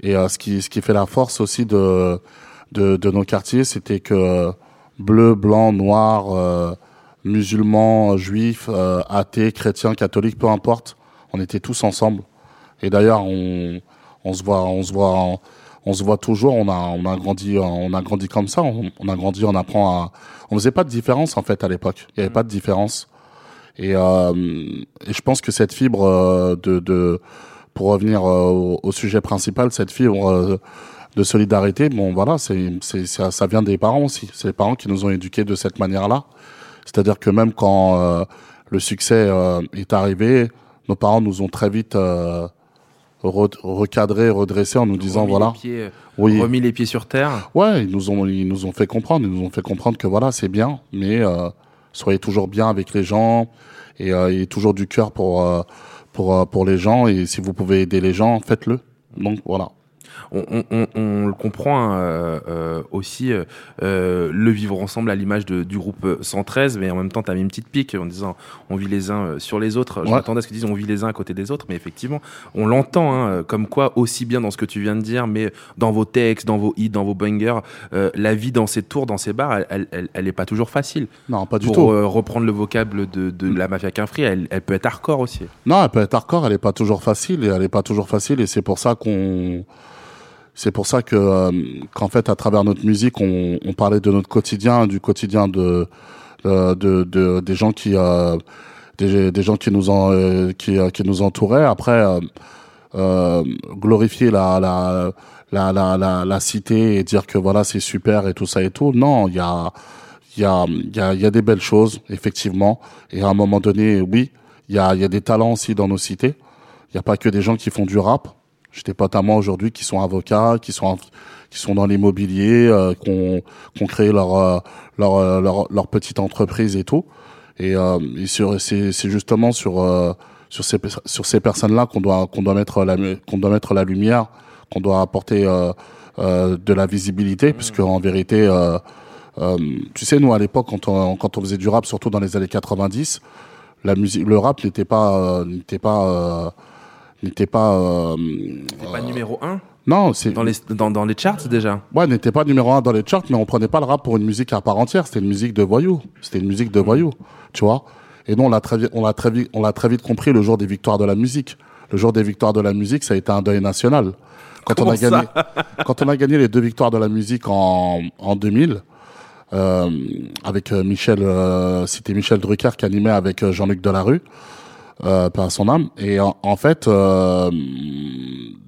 [SPEAKER 7] Et euh, ce qui ce qui fait la force aussi de de, de nos quartiers, c'était que bleu, blanc, noir, euh, musulmans, juifs, euh, athées, chrétiens, catholiques, peu importe, on était tous ensemble. Et d'ailleurs, on, on se voit, on se voit, on, on se voit toujours. On a, on a grandi, on a grandi comme ça. On, on a grandi, on apprend à. On faisait pas de différence en fait à l'époque. Il y avait pas de différence. Et, euh, et je pense que cette fibre euh, de, de pour revenir euh, au, au sujet principal, cette fibre de solidarité, bon voilà, c'est, c'est, ça, ça vient des parents aussi. C'est les parents qui nous ont éduqués de cette manière-là. C'est-à-dire que même quand euh, le succès euh, est arrivé, nos parents nous ont très vite euh, re- recadrés, redressés en nous disant
[SPEAKER 2] Remis
[SPEAKER 7] voilà,
[SPEAKER 2] les pieds,
[SPEAKER 7] oui,
[SPEAKER 2] remis les pieds sur terre.
[SPEAKER 7] ouais, ils nous ont ils nous ont fait comprendre, ils nous ont fait comprendre que voilà, c'est bien, mais soyez toujours bien avec les gens et, euh, et toujours du cœur pour euh, pour euh, pour les gens et si vous pouvez aider les gens, faites-le. Donc voilà.
[SPEAKER 2] On, on, on, on le comprend hein, euh, euh, aussi euh, le vivre ensemble à l'image du groupe 113 mais en même temps tu as mis une petite pique en disant on vit les uns sur les autres je
[SPEAKER 7] Ouais.
[SPEAKER 2] m'attendais à ce qu'ils disent on vit les uns à côté des autres mais effectivement on l'entend hein, comme quoi aussi bien dans ce que tu viens de dire mais dans vos textes dans vos hits dans vos bangers euh, la vie dans ces tours dans ces bars elle, elle, est pas toujours facile
[SPEAKER 7] Non, pas du
[SPEAKER 2] pour
[SPEAKER 7] tout.
[SPEAKER 2] euh, reprendre le vocable de, de la mafia qu'un free elle, elle peut être hardcore aussi
[SPEAKER 7] Non, elle peut être hardcore, elle est pas toujours facile et elle est pas toujours facile et c'est pour ça qu'on c'est pour ça que euh, qu'en fait à travers notre musique on, on parlait de notre quotidien, du quotidien de de, de, de- des gens qui euh, des, gens qui nous en, euh, qui euh, qui nous entouraient après euh, euh, glorifier la la, la la la la cité et dire que voilà c'est super et tout ça et tout. Non, il y a il y a il y a y a des belles choses effectivement et à un moment donné oui il y a il y a des talents aussi dans nos cités. Il y a pas que des gens qui font du rap. J'ai des potes à moi aujourd'hui qui sont avocats, qui sont qui sont dans l'immobilier, euh, qui ont créé leur euh, leur, euh, leur leur petite entreprise et tout. Et, euh, et sur c'est c'est justement sur euh, sur ces sur ces personnes là qu'on doit qu'on doit mettre la qu'on doit mettre la lumière, qu'on doit apporter euh, euh, de la visibilité, puisque en vérité euh, euh, tu sais, nous à l'époque, quand on, quand on faisait du rap, surtout dans les années 90, la musique, le rap n'était pas, euh, n'était pas, euh, n'était pas. euh,
[SPEAKER 2] T'es pas numéro 1
[SPEAKER 7] non, c'est
[SPEAKER 2] dans les, dans, dans les charts déjà
[SPEAKER 7] Ouais, n'était pas numéro un dans les charts, mais on prenait pas le rap pour une musique à part entière. C'était une musique de voyous. C'était une musique de voyous, tu vois. Et nous, on l'a très vite, on l'a très vite, on l'a très vite compris le jour des victoires de la musique. Le jour des victoires de la musique, ça a été un deuil national. Quand on a gagné, quand on a gagné les deux victoires de la musique en en 2000, euh, avec euh, Michel, euh, c'était Michel Drucker qui animait avec euh, Jean-Luc Delarue, euh, par son âme. Et en, en fait, euh,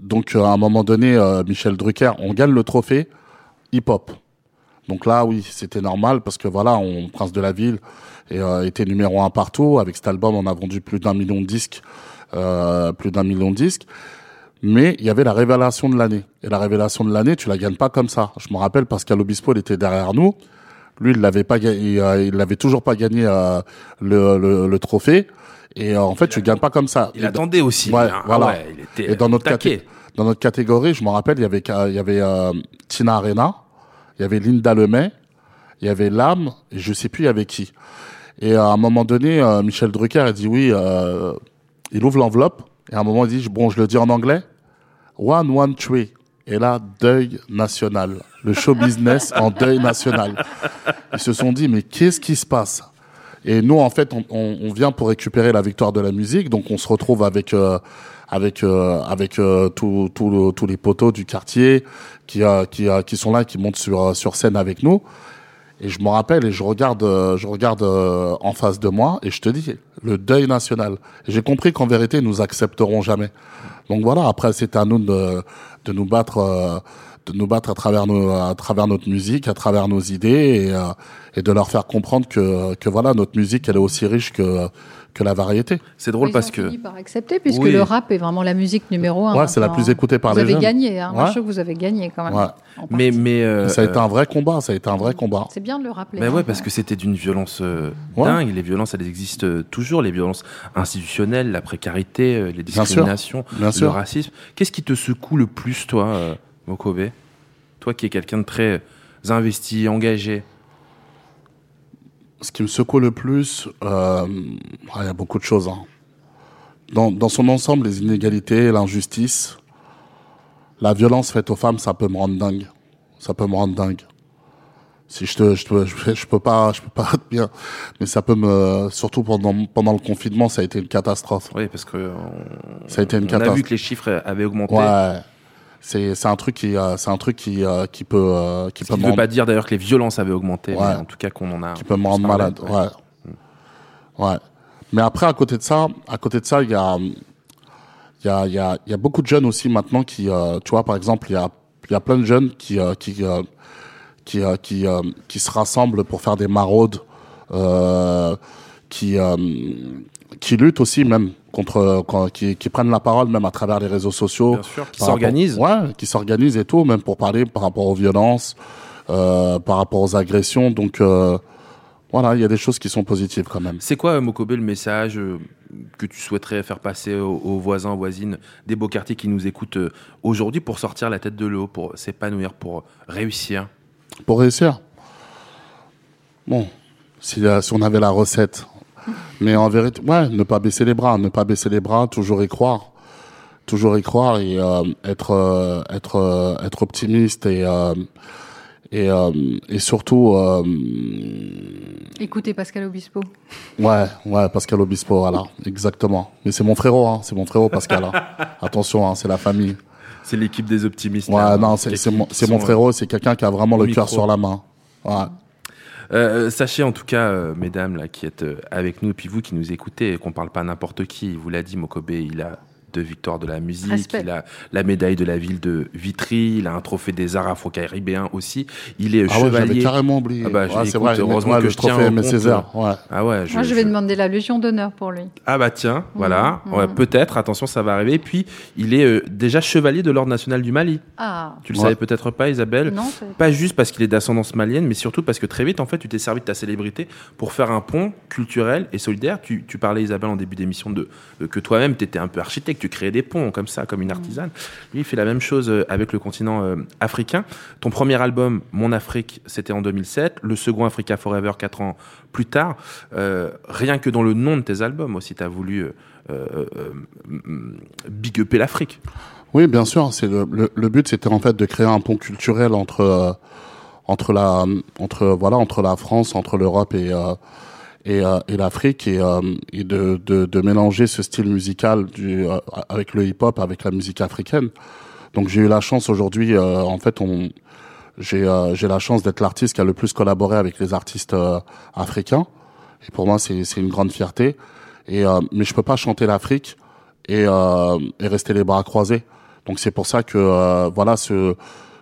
[SPEAKER 7] donc euh, à un moment donné, euh, Michel Drucker, on gagne le trophée hip-hop. Donc là, oui, c'était normal parce que voilà, on Prince de la ville et euh, était numéro un partout. Avec cet album, on a vendu plus d'un million de disques, plus d'un million de disques. Mais il y avait la révélation de l'année. Et la révélation de l'année, tu la gagnes pas comme ça. Je me rappelle, Pascal Obispo, il était derrière nous. Lui, il l'avait pas, il, il l'avait toujours pas gagné le, le, le trophée. Et euh, en fait, tu gagnes pas comme ça.
[SPEAKER 2] Il attendait aussi.
[SPEAKER 7] Ouais,
[SPEAKER 2] Ah
[SPEAKER 7] voilà.
[SPEAKER 2] ouais, il était
[SPEAKER 7] Et dans notre,
[SPEAKER 2] taquet.
[SPEAKER 7] caté- dans notre catégorie, je me rappelle, il y avait, il y avait euh, Tina Arena, il y avait Linda Lemay, il y avait Lame, et je sais plus il y avait qui. Et à un moment donné, euh, Michel Drucker a dit oui, euh, il ouvre l'enveloppe, et à un moment il dit, bon, je le dis en anglais, One One Tree. Et là, deuil national. Le show business en deuil national. Ils se sont dit, mais qu'est-ce qui se passe? Et nous, en fait, on, on- on vient pour récupérer la victoire de la musique, donc on se retrouve avec euh, avec euh, avec euh, tous le- tous les poteaux du quartier qui euh, qui euh, qui sont là, qui montent sur euh, sur scène avec nous. Et je me rappelle et je regarde je regarde en face de moi et je te dis le deuil national. J'ai compris qu'en vérité nous accepterons jamais. Donc voilà, après c'est à nous de de nous battre de nous battre à travers nos à travers notre musique, à travers nos idées et euh, et de leur faire comprendre que que voilà notre musique elle est aussi riche que que la variété.
[SPEAKER 2] C'est drôle
[SPEAKER 8] Ils
[SPEAKER 2] parce
[SPEAKER 8] ont
[SPEAKER 2] que
[SPEAKER 8] fini par accepter, puisque
[SPEAKER 7] Oui.
[SPEAKER 8] le rap est vraiment la musique numéro un.
[SPEAKER 7] Ouais, c'est la plus écoutée par
[SPEAKER 8] vous
[SPEAKER 7] les
[SPEAKER 8] avez
[SPEAKER 7] jeunes.
[SPEAKER 8] gagné, hein. Moi,
[SPEAKER 7] Ouais.
[SPEAKER 8] je trouve que vous avez gagné quand même.
[SPEAKER 7] Ouais.
[SPEAKER 2] Mais mais euh,
[SPEAKER 7] ça a été un vrai combat, ça a été un vrai combat.
[SPEAKER 8] C'est bien de le rappeler.
[SPEAKER 2] Ben
[SPEAKER 8] hein.
[SPEAKER 2] ouais, parce que c'était d'une violence euh,
[SPEAKER 7] Ouais.
[SPEAKER 2] dingue. Les violences, elles existent euh, toujours. Les violences institutionnelles, la précarité, euh, les
[SPEAKER 7] Bien sûr.
[SPEAKER 2] discriminations,
[SPEAKER 7] Bien
[SPEAKER 2] le
[SPEAKER 7] sûr.
[SPEAKER 2] racisme. Qu'est-ce qui te secoue le plus, toi, euh, Mokobe Toi qui es quelqu'un de très investi, engagé.
[SPEAKER 7] Ce qui me secoue le plus, euh, ah, il y a beaucoup de choses. hein. Dans, dans son ensemble, les inégalités, l'injustice, la violence faite aux femmes, ça peut me rendre dingue. Ça peut me rendre dingue. Si je te, je te, je, je peux pas, je peux pas être bien, mais ça peut me, surtout pendant pendant le confinement, ça a été une catastrophe.
[SPEAKER 2] Oui, parce que euh,
[SPEAKER 7] Ça a été une
[SPEAKER 2] on a
[SPEAKER 7] catastrophe.
[SPEAKER 2] vu que les chiffres avaient augmenté.
[SPEAKER 7] Ouais, c'est c'est un truc qui, euh, c'est un truc qui euh, qui peut euh, qui peut
[SPEAKER 2] ne veut pas dire d'ailleurs que les violences avaient augmenté,
[SPEAKER 7] Ouais.
[SPEAKER 2] mais en tout cas qu'on en a.
[SPEAKER 7] qui peut me rendre malade. Ouais. ouais. Mais après, à côté de ça, à côté de ça, il y a, il y a, il y a, il y a beaucoup de jeunes aussi maintenant qui, euh, tu vois, par exemple, il y a, il y a plein de jeunes qui, euh, qui, euh, qui, qui, qui se rassemblent pour faire des maraudes, qui, qui luttent aussi même contre, qui, qui prennent la parole même à travers les réseaux sociaux.
[SPEAKER 2] Bien sûr, qui s'organisent.
[SPEAKER 7] Ouais, qui s'organisent et tout, même pour parler par rapport aux violences, euh, par rapport aux agressions. Donc, euh, voilà, il y a des choses qui sont positives quand même.
[SPEAKER 2] C'est quoi, euh, Mokobe, le message que tu souhaiterais faire passer aux, aux voisins, voisines des beaux quartiers qui nous écoutent aujourd'hui pour sortir la tête de l'eau, pour s'épanouir, pour réussir?
[SPEAKER 7] Pour réussir? Bon, si, euh, si on avait la recette. Mais en vérité, ouais, ne pas baisser les bras, ne pas baisser les bras, toujours y croire. Toujours y croire et euh, être, euh, être, euh, être optimiste et, euh, et, euh, et surtout, euh,
[SPEAKER 8] Écoutez Pascal Obispo.
[SPEAKER 7] ouais, ouais, Pascal Obispo, voilà, exactement. Mais c'est mon frérot, hein, c'est mon frérot Pascal. hein. Attention, hein, c'est la famille.
[SPEAKER 2] C'est l'équipe des optimistes.
[SPEAKER 7] Ouais,
[SPEAKER 2] là,
[SPEAKER 7] non, c'est mon, mon frérot, c'est quelqu'un qui a vraiment le cœur sur la main. Ouais.
[SPEAKER 2] Euh, sachez en tout cas, euh, mesdames, là, qui êtes euh, avec nous, et puis vous qui nous écoutez, qu'on parle pas n'importe qui, il vous l'a dit, Mokobe, il a deux victoires de la musique,
[SPEAKER 8] Respect.
[SPEAKER 2] il a la médaille de la ville de Vitry, il a un trophée des arts afro-caribéens aussi, il est
[SPEAKER 7] Ah ouais, j'avais
[SPEAKER 2] chevalier.
[SPEAKER 7] carrément oublié.
[SPEAKER 2] Ah bah,
[SPEAKER 7] Ouais,
[SPEAKER 2] j'ai-
[SPEAKER 7] c'est
[SPEAKER 2] écoute,
[SPEAKER 7] vrai,
[SPEAKER 2] heureusement
[SPEAKER 7] ouais,
[SPEAKER 2] que
[SPEAKER 7] le
[SPEAKER 2] je tiens
[SPEAKER 7] trophée
[SPEAKER 2] au
[SPEAKER 7] ouais.
[SPEAKER 2] Ah ouais, je,
[SPEAKER 8] Moi, je vais
[SPEAKER 2] je-
[SPEAKER 8] demander la Légion d'honneur pour lui.
[SPEAKER 2] Ah bah tiens, voilà,
[SPEAKER 8] Mhm.
[SPEAKER 2] Ouais, peut-être, attention, ça va arriver. Et puis, il est euh, déjà chevalier de l'ordre national du Mali.
[SPEAKER 8] Ah.
[SPEAKER 2] Tu le
[SPEAKER 7] Ouais.
[SPEAKER 2] savais peut-être pas, Isabelle
[SPEAKER 8] Non,
[SPEAKER 2] Pas juste parce qu'il est d'ascendance malienne, mais surtout parce que très vite, en fait, tu t'es servi de ta célébrité pour faire un pont culturel et solidaire. Tu, tu parlais, Isabelle, en début d'émission, de, euh, que toi-même, tu étais un peu architecte. Tu créais des ponts comme ça, comme une
[SPEAKER 8] Mm.
[SPEAKER 2] artisane. Lui, il fait la même chose euh, avec le continent euh, africain. Ton premier album, Mon Afrique, c'était en 2007. Le second, Africa Forever, quatre ans plus tard. Euh, rien que dans le nom de tes albums aussi, tu as voulu euh, big upper l'Afrique.
[SPEAKER 7] Oui, bien sûr. C'est le, le, le but, c'était en fait de créer un pont culturel entre euh, entre la entre voilà entre la France, entre l'Europe et euh, et, euh, et l'Afrique et, euh, et de, de de mélanger ce style musical du euh, avec le hip-hop avec la musique africaine. Donc j'ai eu la chance aujourd'hui, en fait, on j'ai j'ai la chance d'être l'artiste qui a le plus collaboré avec les artistes africains. Et pour moi, c'est c'est une grande fierté. Et mais je peux pas chanter l'Afrique et et rester les bras croisés. Donc c'est pour ça que euh, voilà ce,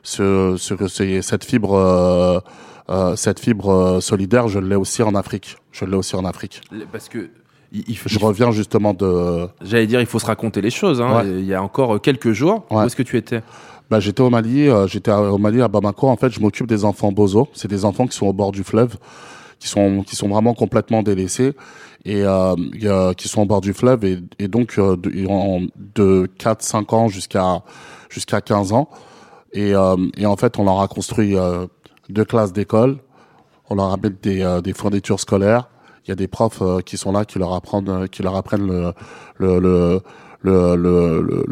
[SPEAKER 7] ce, ce- cette fibre euh, euh, cette fibre euh, solidaire, je l'ai aussi en Afrique. Je l'ai aussi en Afrique.
[SPEAKER 2] Parce que il, il faut-
[SPEAKER 7] Je reviens justement de
[SPEAKER 2] J'allais dire, il faut se raconter les choses. Hein.
[SPEAKER 7] Ouais.
[SPEAKER 2] Il y a encore euh, quelques jours, où est-ce que tu étais?
[SPEAKER 7] Bah, j'étais au Mali, euh, j'étais au Mali à Bamako. En fait, je m'occupe des enfants bozo. C'est des enfants qui sont au bord du fleuve, qui sont qui sont vraiment complètement délaissés et euh, qui sont au bord du fleuve et, et donc de, de 4 5 ans jusqu'à jusqu'à 15 ans. Et, euh, et en fait, on leur a construit euh, deux classes d'école. On leur amène des, euh, des fournitures scolaires. Il y a des profs euh, qui sont là qui leur apprennent euh, qui leur apprennent le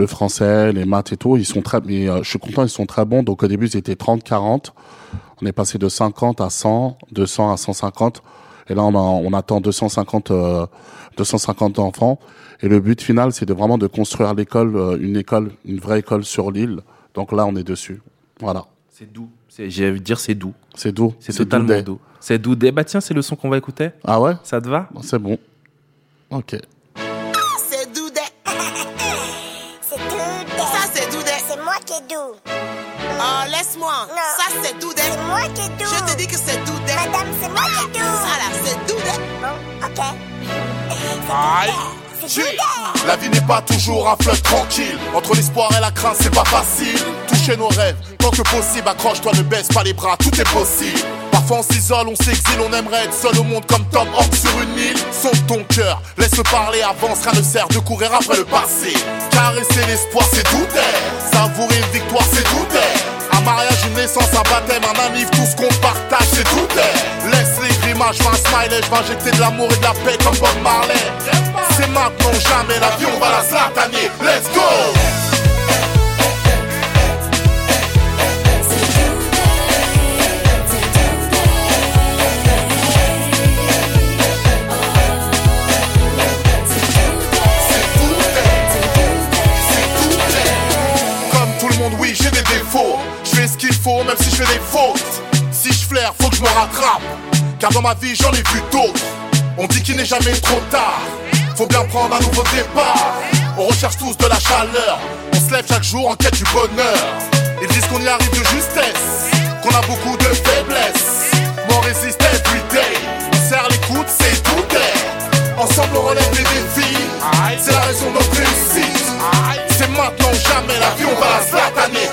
[SPEAKER 7] français, les maths et tout, ils sont très, mais je suis content, ils sont très bons. Donc au début, ils étaient 30, 40. On est passé de 50 à 100, 200 à 150. Et là, on, a- on attend 250, euh, 250 enfants. Et le but final, c'est de vraiment de construire l'école, une école, une vraie école sur l'île. Donc là, on est dessus. Voilà.
[SPEAKER 2] C'est doux. J'ai envie de dire c'est doux.
[SPEAKER 7] C'est doux.
[SPEAKER 2] C'est totalement
[SPEAKER 7] doudé.
[SPEAKER 2] doux. C'est doux. Bah tiens, c'est le son qu'on va écouter.
[SPEAKER 7] Ah ouais?
[SPEAKER 2] Ça te va?
[SPEAKER 7] C'est bon. Ok.
[SPEAKER 11] C'est Doudé. c'est Doudé. Ça, c'est. C'est moi qui est doux. Oh, laisse-moi. Ça, c'est. C'est moi qui est doux. Je te dis que c'est Doudé. Madame, c'est moi qui est doux. Ça, là, c'est Doudé. Bon, ok.
[SPEAKER 12] Aïe. La vie n'est pas toujours un fleuve tranquille. Entre l'espoir et la crainte, c'est pas facile. Toucher nos rêves, tant que possible, accroche-toi, ne baisse pas les bras, tout est possible. Parfois on s'isole, on s'exile, on aimerait être seul au monde comme Tom Hanks sur une île. Sonde ton cœur, laisse parler, avance, rien ne sert de courir après le passé. Caresser l'espoir, c'est tout est. Savourer une victoire, c'est tout est. Un mariage, une naissance, un baptême, un ami, tout ce qu'on partage, c'est tout est. Laisse les grimaces, je un smiley, je vais injecter de l'amour et de la paix comme Bob Marley. C'est maintenant, jamais, la vie, on va la slataner. Let's go! Comme tout le monde, oui, j'ai des défauts. Je fais ce qu'il faut, même si je fais des fautes. Si je flaire, faut que je me rattrape. Car dans ma vie, j'en ai vu d'autres. On dit qu'il n'est jamais trop tard. Faut bien prendre un nouveau départ. On recherche tous de la chaleur. On se lève chaque jour en quête du bonheur. Ils disent qu'on y arrive de justesse. Qu'on a beaucoup de faiblesses. Mais on résiste every day. On serre les coudes, c'est tout est. Ensemble, on relève les défis. C'est la raison de notre. C'est maintenant jamais la vie, on va la slataner.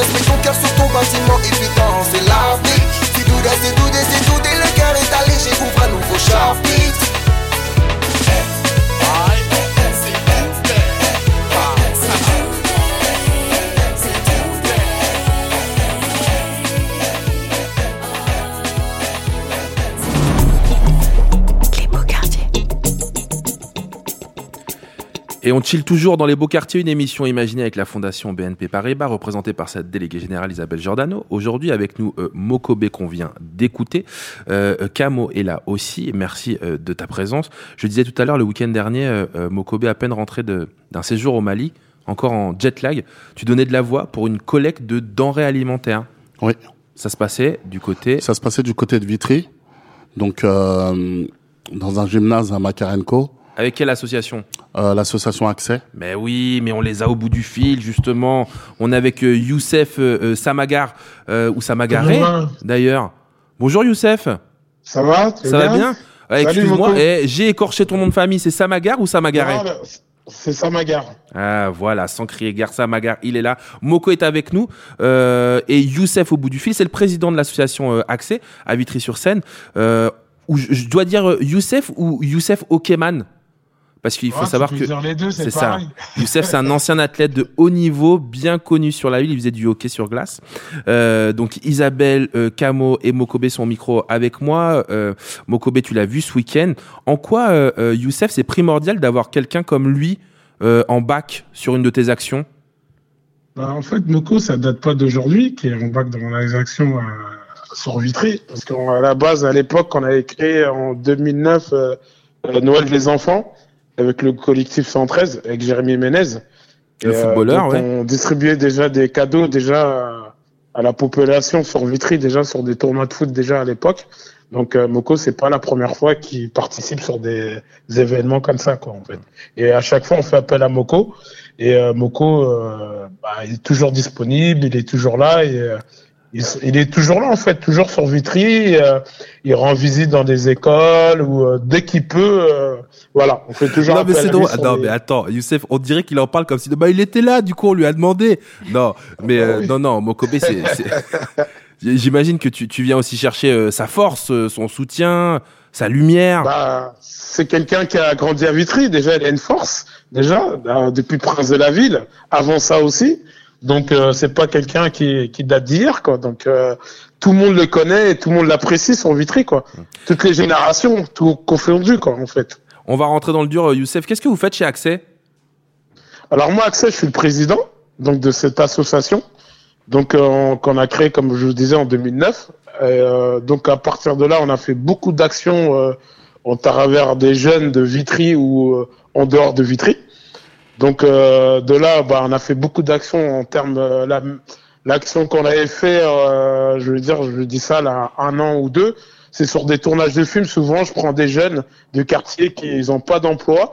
[SPEAKER 12] Laisse ton cœur sur ton bâtiment
[SPEAKER 2] et puis danse Et on chill toujours dans les beaux quartiers, une émission imaginée avec la Fondation BNP Paribas, représentée par sa déléguée générale Isabelle Giordano? Aujourd'hui, avec nous, euh, Mokobe qu'on vient d'écouter. Euh, Camo est là aussi. Merci euh, de ta présence. Je disais tout à l'heure, le week-end dernier, euh, Mokobe, à peine rentré d'un séjour au Mali, encore en jet lag, tu donnais de la voix pour une collecte de denrées alimentaires.
[SPEAKER 7] Oui.
[SPEAKER 2] Ça se passait du côté?
[SPEAKER 7] Ça se passait du côté de Vitry, donc euh, dans un gymnase à Makarenko.
[SPEAKER 2] Avec quelle association
[SPEAKER 7] Euh, L'association Accès.
[SPEAKER 2] Mais oui, mais on les a au bout du fil, justement. On est avec euh, Youssef euh, Samagar, euh, ou Samagaré,
[SPEAKER 13] Comment
[SPEAKER 2] d'ailleurs. Bonjour Youssef.
[SPEAKER 13] Ça va
[SPEAKER 2] Ça va bien Ouais, Excuse-moi, eh, j'ai écorché ton nom de famille, c'est Samagar ou Samagaré
[SPEAKER 13] Non, C'est Samagar.
[SPEAKER 2] Ah voilà, sans crier gare, Samagar, il est là. Moko est avec nous. euh, et Youssef au bout du fil, c'est le président de l'association euh, Accès à Vitry-sur-Seine. Euh, où je, je dois dire Youssef ou Youssef Okeman parce qu'il faut
[SPEAKER 13] Ouais, tu
[SPEAKER 2] savoir que
[SPEAKER 13] c'est
[SPEAKER 2] ça. Youssef, c'est un ancien athlète de haut niveau, bien connu sur la ville. Il faisait du hockey sur glace. Euh, donc Isabelle, euh, Camo et Mokobe sont au micro avec moi. Euh, Mokobe, tu l'as vu ce week-end. En quoi, euh, euh, Youssef, c'est primordial d'avoir quelqu'un comme lui en bac sur une de tes actions?
[SPEAKER 13] Bah, en fait, Moko, ça date pas d'aujourd'hui, qui est en bac dans les actions sur Vitry. Parce qu'à la base, à l'époque, on avait créé en 2009 euh, euh, Noël des enfants avec le collectif 113, avec Jérémy Ménez.
[SPEAKER 2] Le
[SPEAKER 13] Et, euh,
[SPEAKER 2] footballeur, ouais.
[SPEAKER 13] On distribuait déjà des cadeaux déjà euh, à la population sur Vitry, déjà sur des tournois de foot déjà à l'époque. Donc euh, Moko, c'est pas la première fois qu'il participe sur des, des événements comme ça, quoi, en fait. Et à chaque fois, on fait appel à Moko. Et euh, Moko, euh, bah, il est toujours disponible, il est toujours là. Et, il, est toujours là, en fait, toujours sur Vitry. euh, il rend visite dans des écoles ou euh, dès qu'il peut. euh, voilà, on fait toujours
[SPEAKER 2] Non mais c'est drôle.
[SPEAKER 13] sur
[SPEAKER 2] Non
[SPEAKER 13] les-
[SPEAKER 2] mais attends, Youssef, on dirait qu'il en parle comme si bah il était là. Du coup, on lui a demandé. Non, mais euh, non non, Mokobe, c'est. J'imagine que tu, tu viens aussi chercher sa force, son soutien, sa lumière.
[SPEAKER 13] Bah, c'est quelqu'un qui a grandi à Vitry. Déjà, il a une force. Déjà, euh, depuis Prince de la Ville. Avant ça aussi. Donc, euh, c'est pas quelqu'un qui, qui date d'hier, quoi. Donc, euh, tout le monde le connaît et tout le monde l'apprécie sur Vitry, quoi. Toutes les générations, tout confondu, quoi, en fait.
[SPEAKER 2] On va rentrer dans le dur, euh, Youssef. Qu'est-ce que vous faites chez Accès?
[SPEAKER 13] Alors moi, Accès, je suis le président donc de cette association, donc euh, on- qu'on a créée, comme je vous disais, en 2009. Et, euh, donc à partir de là, on a fait beaucoup d'actions euh, en travers des jeunes de Vitry ou euh, en dehors de Vitry. Donc euh, de là, bah, on a fait beaucoup d'actions en termes euh, la- l'action qu'on avait fait, euh, je veux dire, je dis ça là, un an ou deux, c'est sur des tournages de films. Souvent, je prends des jeunes de quartier qui n'ont pas d'emploi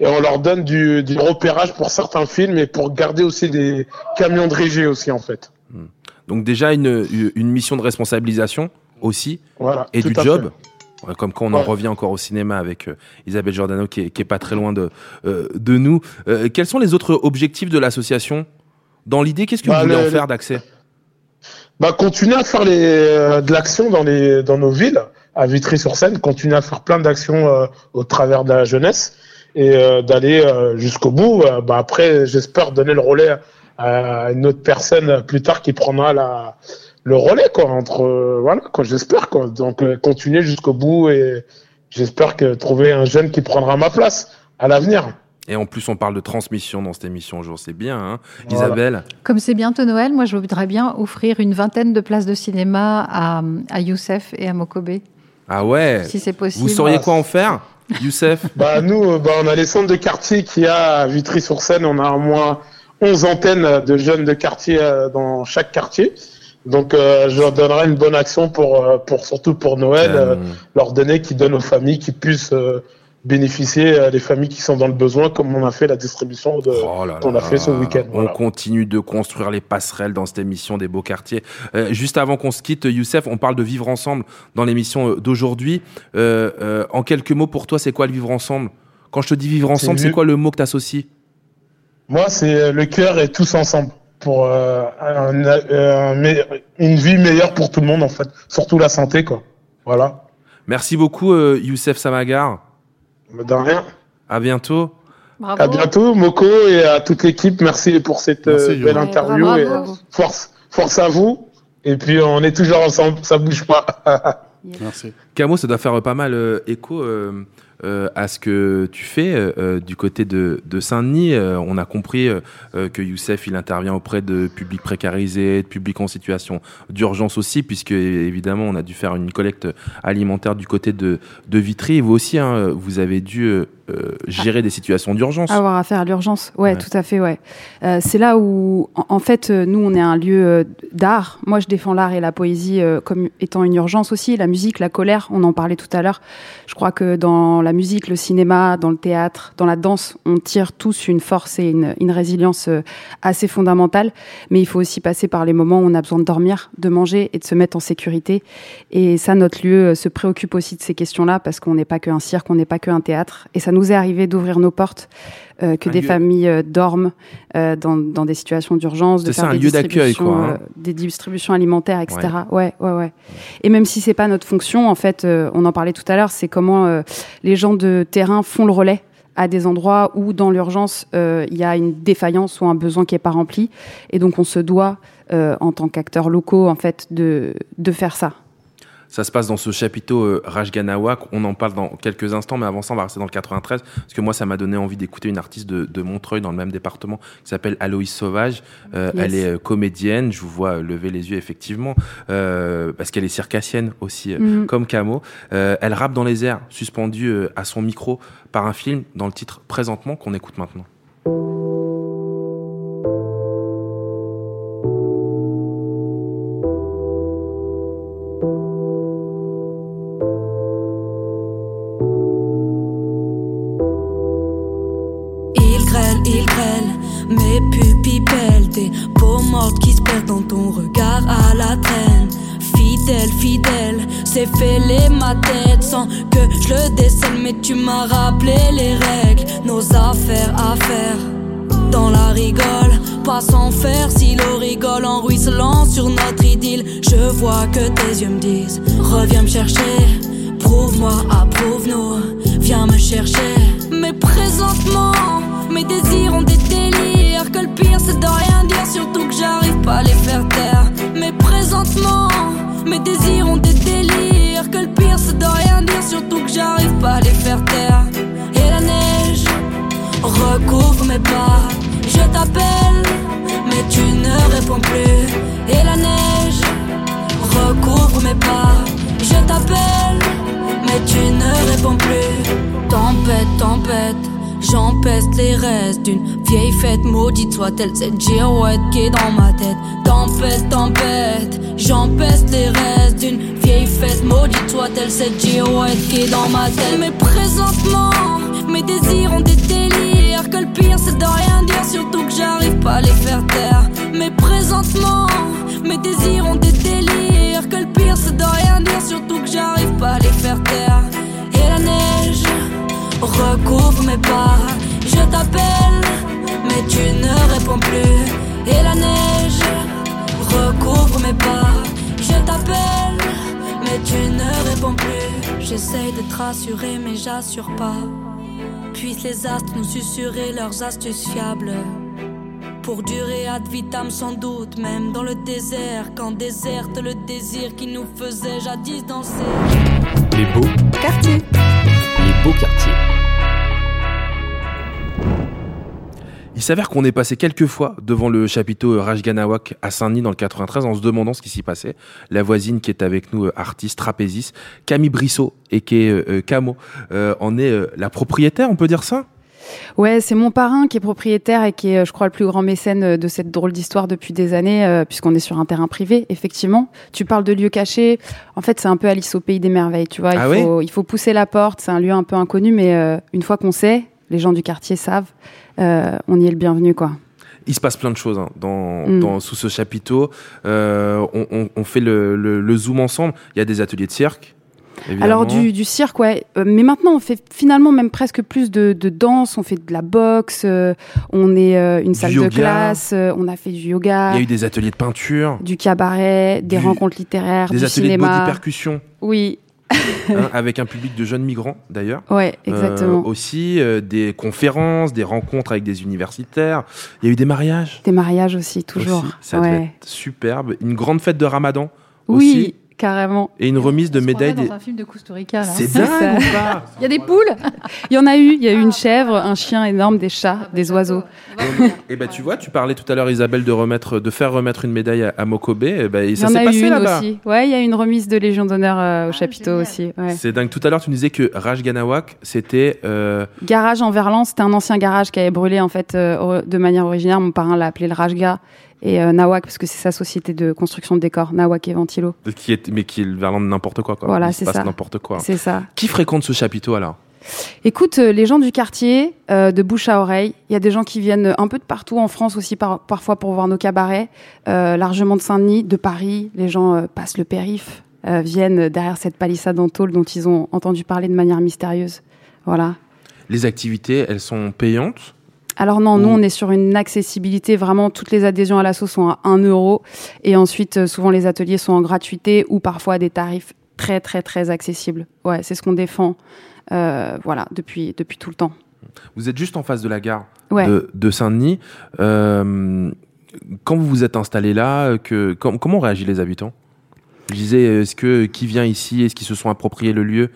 [SPEAKER 13] et on leur donne du, du repérage pour certains films et pour garder aussi des camions de régie aussi en fait.
[SPEAKER 2] Donc déjà une, une mission de responsabilisation aussi
[SPEAKER 13] Voilà,
[SPEAKER 2] et du job. Comme quand on en
[SPEAKER 13] Ouais.
[SPEAKER 2] revient encore au cinéma avec euh, Isabelle Giordano qui est, qui est pas très loin de, euh, de nous. Euh, quels sont les autres objectifs de l'association? Dans l'idée, qu'est-ce que
[SPEAKER 13] Bah,
[SPEAKER 2] vous voulez
[SPEAKER 13] le-
[SPEAKER 2] en faire d'accès?
[SPEAKER 13] Bah, continuer à faire les, de l'action dans, les, dans nos villes, à Vitry-sur-Seine, continuer à faire plein d'actions au travers de la jeunesse et d'aller jusqu'au bout. Bah, après, j'espère donner le relais à une autre personne plus tard qui prendra la, le relais, quoi, entre, euh, voilà, quoi, j'espère, quoi. Donc, euh, continuer jusqu'au bout et j'espère que trouver un jeune qui prendra ma place à l'avenir.
[SPEAKER 2] Et en plus, on parle de transmission dans cette émission aujourd'hui. C'est bien, hein
[SPEAKER 13] Voilà.
[SPEAKER 2] Isabelle
[SPEAKER 8] Comme c'est bientôt Noël, moi je voudrais bien offrir une vingtaine de places de cinéma à, à Youssef et à Mokobe.
[SPEAKER 2] Ah ouais
[SPEAKER 8] Si c'est possible.
[SPEAKER 2] Vous sauriez quoi en faire, Youssef
[SPEAKER 13] Bah nous, euh, bah, on a les centres de quartier qu'il y a à Vitry-sur-Seine. On a au moins 11 antennes de jeunes de quartier dans chaque quartier. Donc euh, je leur donnerai une bonne action pour, euh, pour surtout pour Noël, euh, leur donner qui donne aux familles qui puissent euh, bénéficier euh, les familles qui sont dans le besoin, comme on a fait la distribution de qu'on a fait ce week-end.
[SPEAKER 2] On continue de construire les passerelles dans cette émission des beaux quartiers. Euh, juste avant qu'on se quitte, Youssef, on parle de vivre ensemble dans l'émission d'aujourd'hui. Euh, euh, en quelques mots, pour toi, c'est quoi le vivre ensemble? Quand je te dis vivre ensemble,
[SPEAKER 13] C'est
[SPEAKER 2] c'est quoi le mot que tu associes
[SPEAKER 13] Moi, c'est le cœur et tous ensemble pour euh, un- une vie meilleure pour tout le monde en fait, surtout la santé quoi. Voilà.
[SPEAKER 2] Merci beaucoup, euh, Youssef Samagar.
[SPEAKER 13] De rien.
[SPEAKER 2] À bientôt.
[SPEAKER 13] À bientôt, Moko, et à toute l'équipe. Merci pour cette
[SPEAKER 2] Merci,
[SPEAKER 13] euh, belle
[SPEAKER 2] Ouais,
[SPEAKER 13] interview.
[SPEAKER 2] bravo,
[SPEAKER 13] et
[SPEAKER 2] bravo.
[SPEAKER 13] force, force à vous. Et puis, on est toujours ensemble, ça bouge pas.
[SPEAKER 7] Merci.
[SPEAKER 2] Camo, ça doit faire pas mal euh, écho. Euh, à ce que tu fais euh, euh, du côté de, de Saint-Denis. On a compris que Youssef, il intervient auprès de publics précarisés, de publics en situation d'urgence aussi, puisque évidemment, on a dû faire une collecte alimentaire du côté de, Vitry. Vous aussi, hein, vous avez dû euh, gérer des situations d'urgence.
[SPEAKER 9] Avoir affaire à l'urgence, ouais,
[SPEAKER 2] Ouais.
[SPEAKER 9] tout à fait, ouais. Euh, c'est là où, en, en fait, euh, nous, on est un lieu euh, d'art. Moi, je défends l'art et la poésie euh, comme étant une urgence aussi. La musique, la colère, on en parlait tout à l'heure. Je crois que dans la musique, le cinéma, dans le théâtre, dans la danse, on tire tous une force et une, une résilience assez fondamentale. Mais il faut aussi passer par les moments où on a besoin de dormir, de manger et de se mettre en sécurité. Et ça, notre lieu se préoccupe aussi de ces questions-là parce qu'on n'est pas qu'un cirque, on n'est pas qu'un théâtre. Et ça nous est arrivé d'ouvrir nos portes, euh, que
[SPEAKER 2] Un
[SPEAKER 9] des
[SPEAKER 2] lieu-
[SPEAKER 9] familles euh, dorment euh, dans, dans des situations d'urgence, de
[SPEAKER 2] C'est
[SPEAKER 9] faire
[SPEAKER 2] ça, un
[SPEAKER 9] des
[SPEAKER 2] lieu d'accueil,
[SPEAKER 9] distributions,
[SPEAKER 2] quoi, hein.
[SPEAKER 9] des distributions alimentaires, etc. Ouais, ouais, ouais. Et même si c'est pas notre fonction, en fait, on en parlait tout à l'heure, c'est comment les gens de terrain font le relais à des endroits où, dans l'urgence, il y a une défaillance ou un besoin qui est pas rempli. Et donc, on se doit, en tant qu'acteurs locaux, en fait, de, de faire ça.
[SPEAKER 2] Ça se passe dans ce chapiteau euh, Rajganawak. On en parle dans quelques instants, mais avant ça, on va rester dans le 93. Parce que moi, ça m'a donné envie d'écouter une artiste de, de Montreuil, dans le même département, qui s'appelle Aloïs Sauvage. Euh,
[SPEAKER 14] Yes.
[SPEAKER 2] Elle est euh, comédienne. Je vous vois euh, lever les yeux, effectivement. Parce qu'elle est circassienne aussi,
[SPEAKER 14] Mhm.
[SPEAKER 2] comme Camo. Elle rappe dans les airs, suspendue à son micro par un film dans le titre Présentement, qu'on écoute maintenant.
[SPEAKER 14] Qui se perdent dans ton regard à la traîne Fidèle, fidèle, c'est fêlé ma tête Sans que je le décèle Mais tu m'as rappelé les règles Nos affaires à faire dans la rigole, pas sans faire si l'eau rigole en ruisselant sur notre idylle. Je vois que tes yeux me disent, reviens me chercher, prouve-moi, approuve-nous, viens me chercher. Mais présentement, mes désirs ont des délires. Que le pire c'est de rien dire, surtout que j'arrive pas à les faire taire. Mais présentement, mes désirs ont des délires. Que le pire c'est de rien dire, surtout que j'arrive pas à les faire taire. Et la neige recouvre mes pas. Je t'appelle, mais tu ne réponds plus. Et la neige recouvre mes pas. Je t'appelle, mais tu ne réponds plus. Tempête, tempête. J'empeste les restes d'une vieille fête maudite. Soit-elle cette girouette qui est dans ma tête. Tempête, tempête, j'empeste les restes d'une vieille fête maudite. Soit-elle cette girouette qui est dans ma tête. Mais présentement, mes désirs ont des délires. Que le pire c'est de rien dire, surtout que j'arrive pas à les faire taire. Mais présentement, mes désirs ont des délires. Que le pire c'est de rien dire, surtout que j'arrive pas à les faire taire recouvre mes pas. Je t'appelle, mais tu ne réponds plus. Et la neige recouvre mes pas. Je t'appelle, mais tu ne réponds plus. J'essaye d'être rassuré, mais j'assure pas. Puissent les astres nous susurrer leurs astuces fiables. Pour durer ad vitam sans doute, même dans le désert, quand déserte le désir qui nous faisait jadis danser.
[SPEAKER 6] Les beaux
[SPEAKER 15] quartiers.
[SPEAKER 6] Les beaux quartiers.
[SPEAKER 2] Il s'avère qu'on est passé quelques fois devant le chapiteau Rajganawak à Saint-Denis dans le 93 en se demandant ce qui s'y passait. La voisine qui est avec nous, euh, artiste, trapéziste, Camille Brissot et qui est euh, euh, Camo, euh, en est euh, la propriétaire, on peut dire ça?
[SPEAKER 9] Ouais, c'est mon parrain qui est propriétaire et qui est, euh, je crois, le plus grand mécène euh, de cette drôle d'histoire depuis des années, euh, puisqu'on est sur un terrain privé, effectivement. Tu parles de lieux cachés. En fait, c'est un peu Alice au pays des merveilles, tu vois. Il,
[SPEAKER 2] Ah
[SPEAKER 9] faut, il faut pousser la porte. C'est un lieu un peu inconnu, mais euh, une fois qu'on sait, les gens du quartier savent, euh, on y est le bienvenu, quoi.
[SPEAKER 2] Il se passe plein de choses hein, dans,
[SPEAKER 9] Mm.
[SPEAKER 2] dans- sous ce chapiteau. Euh, on, on- on fait le, le- le zoom ensemble. Il y a des ateliers de cirque. évidemment.
[SPEAKER 9] Alors du, du cirque, ouais. Euh, mais maintenant, on fait finalement même presque plus de, de danse. On fait de la boxe. euh, on est euh, une salle de classe. euh, on a fait du yoga,
[SPEAKER 2] Il y a eu des ateliers de peinture,
[SPEAKER 9] du cabaret, des
[SPEAKER 2] du-
[SPEAKER 9] rencontres littéraires,
[SPEAKER 2] des
[SPEAKER 9] du
[SPEAKER 2] ateliers
[SPEAKER 9] cinéma.
[SPEAKER 2] de body percussion.
[SPEAKER 9] Oui.
[SPEAKER 2] Hein, avec un public de jeunes migrants d'ailleurs.
[SPEAKER 9] Ouais, exactement.
[SPEAKER 2] Euh, aussi euh, des conférences, des rencontres avec des universitaires. Il y a eu des mariages.
[SPEAKER 9] Des mariages aussi, toujours.
[SPEAKER 2] Aussi. Ça
[SPEAKER 9] ouais.
[SPEAKER 2] devait être superbe. Une grande fête de Ramadan.
[SPEAKER 9] Oui,
[SPEAKER 2] aussi.
[SPEAKER 9] Carrément.
[SPEAKER 2] Et une remise de médaille.
[SPEAKER 8] dans un film de Costa Rica. là.
[SPEAKER 2] C'est dingue ou pas
[SPEAKER 9] Il y a des poules. Il y en a eu. Il y a eu une chèvre, un chien énorme, des chats, des oiseaux.
[SPEAKER 2] Et ben tu vois, tu parlais tout à l'heure Isabelle de remettre, de faire remettre une médaille à, à Mokobe. Et ben
[SPEAKER 9] Il y
[SPEAKER 2] ça
[SPEAKER 9] en
[SPEAKER 2] s'est
[SPEAKER 9] a eu
[SPEAKER 2] passé
[SPEAKER 9] une
[SPEAKER 2] là-bas.
[SPEAKER 9] aussi. Ouais, il y a une remise de Légion d'honneur euh, au chapiteau aussi. ouais.
[SPEAKER 2] C'est dingue. Tout à l'heure, tu nous disais que Raj Ganawak, c'était. euh,
[SPEAKER 9] Garage en Verlan, c'était un ancien garage qui avait brûlé en fait euh, de manière originaire. Mon parrain l'a appelé le Rajga et euh, Nawak parce que c'est sa société de construction de décors, Nawak et Ventilo.
[SPEAKER 2] qui est, mais qui est le verlan de n'importe quoi, quoi.
[SPEAKER 9] Voilà, c'est ça.
[SPEAKER 2] n'importe quoi.
[SPEAKER 9] C'est ça.
[SPEAKER 2] Qui fréquente ce chapiteau alors?
[SPEAKER 9] Écoute, euh, les gens du quartier, euh, de bouche à oreille, il y a des gens qui viennent un peu de partout en France aussi, par- parfois pour voir nos cabarets, largement de Saint-Denis, de Paris. Les gens passent le périph, viennent derrière cette palissade en tôle dont ils ont entendu parler de manière mystérieuse. Voilà.
[SPEAKER 2] Les activités, elles sont payantes?
[SPEAKER 9] Alors non, nous on est sur une accessibilité, vraiment toutes les adhésions à l'asso sont à 1 euro et ensuite euh, souvent les ateliers sont en gratuité ou parfois à des tarifs très très très accessibles. Ouais, c'est ce qu'on défend euh, voilà, depuis, depuis tout le temps.
[SPEAKER 2] Vous êtes juste en face de la gare
[SPEAKER 9] Ouais.
[SPEAKER 2] de, de Saint-Denis. Euh, quand vous vous êtes installé là, que, com- comment réagissent les habitants? Je disais, est-ce que qui vient ici? Est-ce qu'ils se sont appropriés le lieu?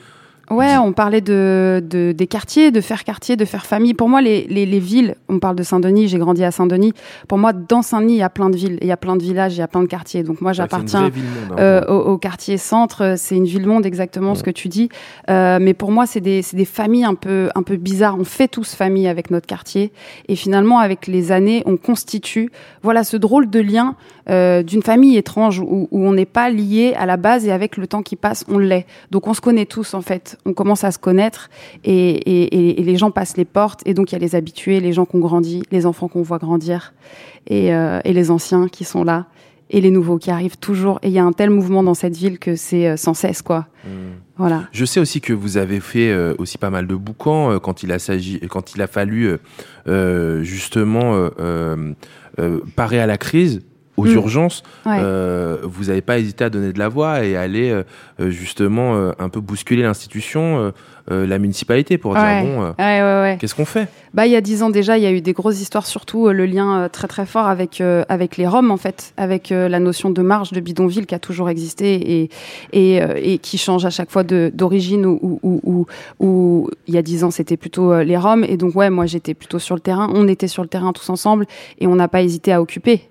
[SPEAKER 9] Ouais, on parlait de, de- des quartiers, de faire quartier, de faire famille. Pour moi, les, les, les villes, on parle de Saint-Denis, j'ai grandi à Saint-Denis. Pour moi, dans Saint-Denis, il y a plein de villes, il y a plein de villages, il y a plein de quartiers. Donc moi, j'appartiens
[SPEAKER 2] un
[SPEAKER 9] euh, au, au quartier centre. C'est une ville-monde, exactement ce que tu dis. Euh, mais pour moi, c'est des, c'est des familles un peu, un peu bizarres. On fait tous famille avec notre quartier. Et finalement, avec les années, on constitue, voilà, ce drôle de lien euh, d'une famille étrange où, où on n'est pas lié à la base et avec le temps qui passe, on l'est. Donc on se connaît tous en fait. On commence à se connaître et, et, et- et les gens passent les portes et donc il y a les habitués, les gens qu'on grandit, les enfants qu'on voit grandir et, euh, et les anciens qui sont là et les nouveaux qui arrivent toujours. Et il y a un tel mouvement dans cette ville que c'est euh, sans cesse quoi. Voilà.
[SPEAKER 2] Je sais aussi que vous avez fait euh, aussi pas mal de boucans euh, quand il a s'agi, quand il a fallu euh, justement parer à la crise, aux
[SPEAKER 9] Mm.
[SPEAKER 2] urgences.
[SPEAKER 9] Ouais.
[SPEAKER 2] Euh, vous n'avez pas hésité à donner de la voix et à aller euh, justement euh, un peu bousculer l'institution, la municipalité pour dire bon,
[SPEAKER 9] Ouais,
[SPEAKER 2] qu'est-ce qu'on fait?
[SPEAKER 9] Bah, il y a dix ans déjà, il y a eu des grosses histoires, surtout le lien très très fort avec avec les Roms en fait, avec la notion de marge de bidonville qui a toujours existé et et, et qui change à chaque fois d'origine où où, où, où- où il y a dix ans c'était plutôt les Roms et donc ouais moi j'étais plutôt sur le terrain, on était sur le terrain tous ensemble et on n'a pas hésité à occuper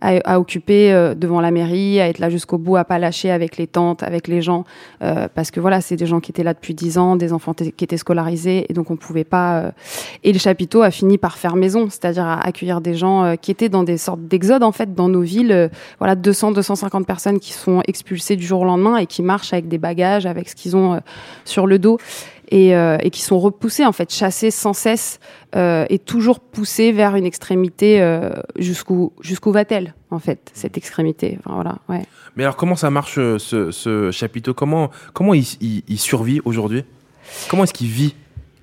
[SPEAKER 9] à, à occuper euh, devant la mairie, à être là jusqu'au bout, à pas lâcher avec les tantes, avec les gens, euh, parce que voilà, c'est des gens qui étaient là depuis dix ans, des enfants qui étaient scolarisés, et donc on pouvait pas. euh, Et le chapiteau a fini par faire maison, c'est-à-dire à accueillir des gens euh, qui étaient dans des sortes d'exodes en fait dans nos villes. voilà, 200, 250 personnes qui sont expulsées du jour au lendemain et qui marchent avec des bagages, avec ce qu'ils ont sur le dos. Et, euh, et qui sont repoussés en fait, chassés sans cesse euh, et toujours poussés vers une extrémité euh, jusqu'où jusqu'où va-t-elle en fait cette extrémité?
[SPEAKER 2] Mais alors comment ça marche ce, ce chapiteau? Comment comment il survit aujourd'hui? Comment est-ce qu'il vit?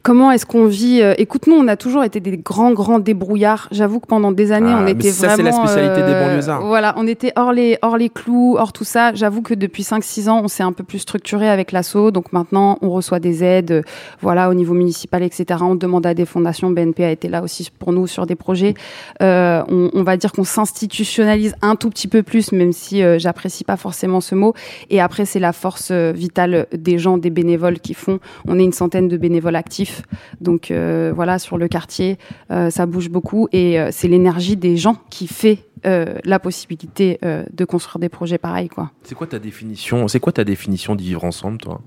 [SPEAKER 9] Comment est-ce qu'on vit euh, Écoute, nous, on a toujours été des grands, grands débrouillards. J'avoue que pendant des années,
[SPEAKER 2] Ah,
[SPEAKER 9] on était
[SPEAKER 2] ça, c'est
[SPEAKER 9] vraiment.
[SPEAKER 2] la spécialité des
[SPEAKER 9] euh,
[SPEAKER 2] banlieusards.
[SPEAKER 9] Voilà, on était hors les, hors les clous, hors tout ça. J'avoue que depuis 5-6 ans, on s'est un peu plus structuré avec l'assaut. Donc maintenant, on reçoit des aides, euh, voilà, au niveau municipal, etc. On demande à des fondations. BNP a été là aussi pour nous sur des projets. Euh, on, on va dire qu'on s'institutionnalise un tout petit peu plus, même si euh, j'apprécie pas forcément ce mot. Et après, c'est la force vitale des gens, des bénévoles qui font. On est une centaine de bénévoles actifs. Donc euh, voilà, sur le quartier, euh, ça bouge beaucoup. Et euh, c'est l'énergie des gens qui fait la possibilité de construire des projets pareils, quoi.
[SPEAKER 2] C'est quoi ta définition C'est quoi ta définition d'y vivre ensemble, toi?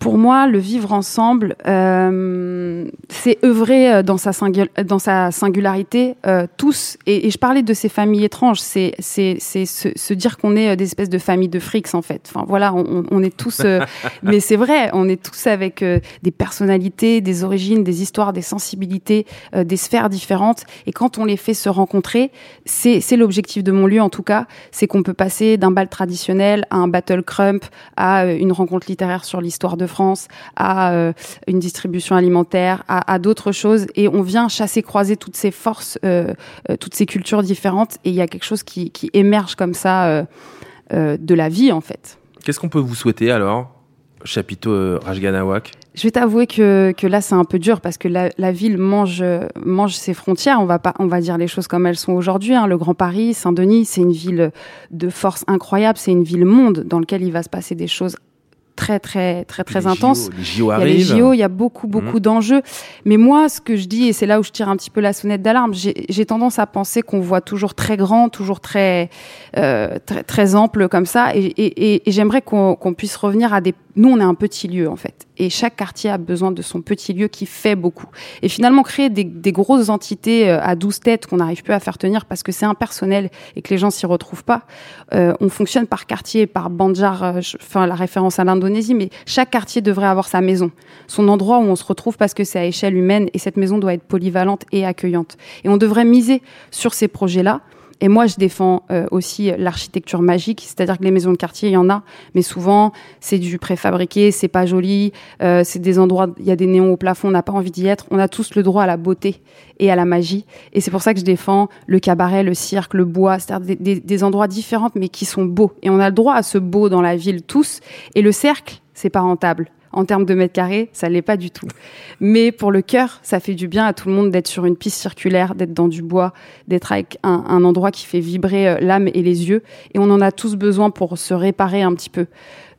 [SPEAKER 9] Pour moi, le vivre ensemble, euh, c'est œuvrer euh, dans sa, dans sa singularité, euh, tous. Et, et je parlais de ces familles étranges, c'est c'est c'est se, se dire qu'on est euh, des espèces de familles de frics, en fait. Enfin, voilà, on, est tous... euh, mais c'est vrai, on est tous avec des personnalités, des origines, des histoires, des sensibilités, des sphères différentes. Et quand on les fait se rencontrer, c'est c'est l'objectif de mon lieu, en tout cas, c'est qu'on peut passer d'un bal traditionnel à un battle crump, à une rencontre littéraire sur l'histoire de France, à euh, une distribution alimentaire, à, à d'autres choses. Et on vient chasser, croiser toutes ces forces, euh, euh, toutes ces cultures différentes. Et il y a quelque chose qui, qui émerge comme ça de la vie, en fait.
[SPEAKER 2] Qu'est-ce qu'on peut vous souhaiter alors Chapiteau Rajganawak?
[SPEAKER 9] Je vais t'avouer que, que là, c'est un peu dur parce que la, la, ville mange, mange ses frontières. On va, pas, on va dire les choses comme elles sont aujourd'hui. Hein. Le Grand Paris, Saint-Denis, c'est une ville de force incroyable. C'est une ville monde dans laquelle il va se passer des choses très très très très intense.
[SPEAKER 2] les JO
[SPEAKER 9] il y a les JO, il y a beaucoup beaucoup
[SPEAKER 2] Mhm.
[SPEAKER 9] d'enjeux. Mais moi, ce que je dis et c'est là où je tire un petit peu la sonnette d'alarme, j'ai tendance à penser qu'on voit toujours très grand, toujours très euh, très, très ample comme ça, et, et, et- et j'aimerais qu'on qu'on puisse revenir à des. Nous, on est un petit lieu en fait, et chaque quartier a besoin de son petit lieu qui fait beaucoup. Et finalement, créer des, grosses entités euh, à 12 têtes qu'on n'arrive plus à faire tenir parce que c'est impersonnel et que les gens s'y retrouvent pas. Euh, on fonctionne par quartier, par Banjar, euh, enfin la référence à l'Indonésie, mais chaque quartier devrait avoir sa maison, son endroit où on se retrouve parce que c'est à échelle humaine et cette maison doit être polyvalente et accueillante. Et on devrait miser sur ces projets-là. Et moi, je défends euh, aussi l'architecture magique, c'est-à-dire que les maisons de quartier, il y en a, mais souvent c'est du préfabriqué, c'est pas joli, euh, c'est des endroits, il y a des néons au plafond, on n'a pas envie d'y être. On a tous le droit à la beauté et à la magie, et c'est pour ça que je défends le cabaret, le cirque, le bois, c'est-à-dire des, des- des endroits différents mais qui sont beaux. Et on a le droit à ce beau dans la ville tous. Et le cercle, c'est pas rentable. En termes de mètres carrés, ça l'est pas du tout. Mais pour le cœur, ça fait du bien à tout le monde d'être sur une piste circulaire, d'être dans du bois, d'être avec un, un endroit qui fait vibrer euh, l'âme et les yeux. Et on en a tous besoin pour se réparer un petit peu.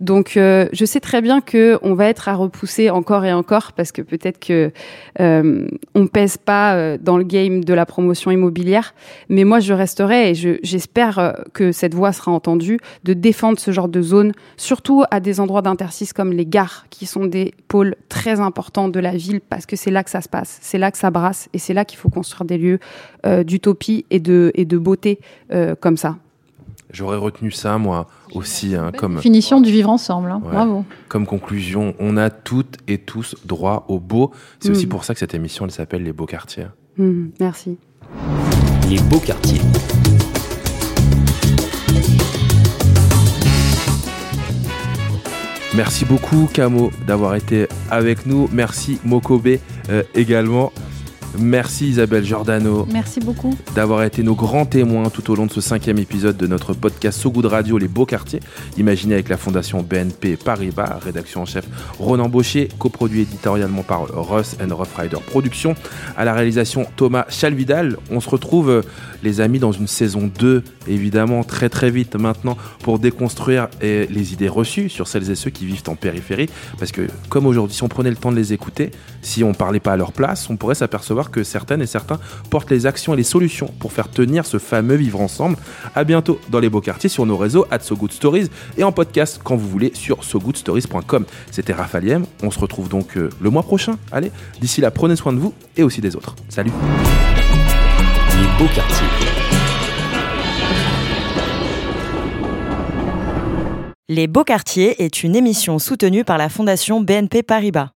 [SPEAKER 9] Donc, euh, je sais très bien que on va être à repousser encore et encore parce que peut-être que euh, on pèse pas euh, dans le game de la promotion immobilière. Mais moi, je resterai et je- j'espère euh, que cette voix sera entendue de défendre ce genre de zone, surtout à des endroits d'interstice comme les gares, qui sont des pôles très importants de la ville parce que c'est là que ça se passe, c'est là que ça brasse et c'est là qu'il faut construire des lieux d'utopie et de, beauté comme ça.
[SPEAKER 2] J'aurais retenu ça, moi aussi, hein, comme,
[SPEAKER 8] Finition du vivre ensemble. hein.
[SPEAKER 2] Ouais.
[SPEAKER 8] Bravo.
[SPEAKER 2] comme conclusion. On a toutes et tous droit au beau. C'est aussi
[SPEAKER 9] Mm.
[SPEAKER 2] pour ça que cette émission, elle s'appelle Les Beaux Quartiers.
[SPEAKER 9] Mhm, merci.
[SPEAKER 6] Les beaux quartiers.
[SPEAKER 2] Merci beaucoup, Camo, d'avoir été avec nous. Merci, Mokobe, euh, également. Merci, Isabelle Giordano.
[SPEAKER 8] Merci beaucoup.
[SPEAKER 2] d'avoir été nos grands témoins tout au long de ce cinquième épisode de notre podcast So Good Radio Les Beaux Quartiers, imaginé avec la fondation BNP Paribas, rédaction en chef Ronan Baucher, coproduit éditorialement par Russ and Rough Rider Productions, à la réalisation Thomas Chalvidal. On se retrouve, euh, les amis, dans une saison 2, évidemment, très très vite maintenant, pour déconstruire euh, les idées reçues sur celles et ceux qui vivent en périphérie, parce que comme aujourd'hui, si on prenait le temps de les écouter, si on parlait pas à leur place, on pourrait s'apercevoir que certaines et certains portent les actions et les solutions pour faire tenir ce fameux vivre ensemble. À bientôt dans les beaux quartiers sur nos réseaux at So Good Stories et en podcast quand vous voulez sur sogoodstories.com. C'était Raphaël On se retrouve donc euh, le mois prochain. Allez, d'ici là, prenez soin de vous et aussi des autres. Salut.
[SPEAKER 6] Les beaux quartiers.
[SPEAKER 15] Les Beaux Quartiers est une émission soutenue par la Fondation BNP Paribas.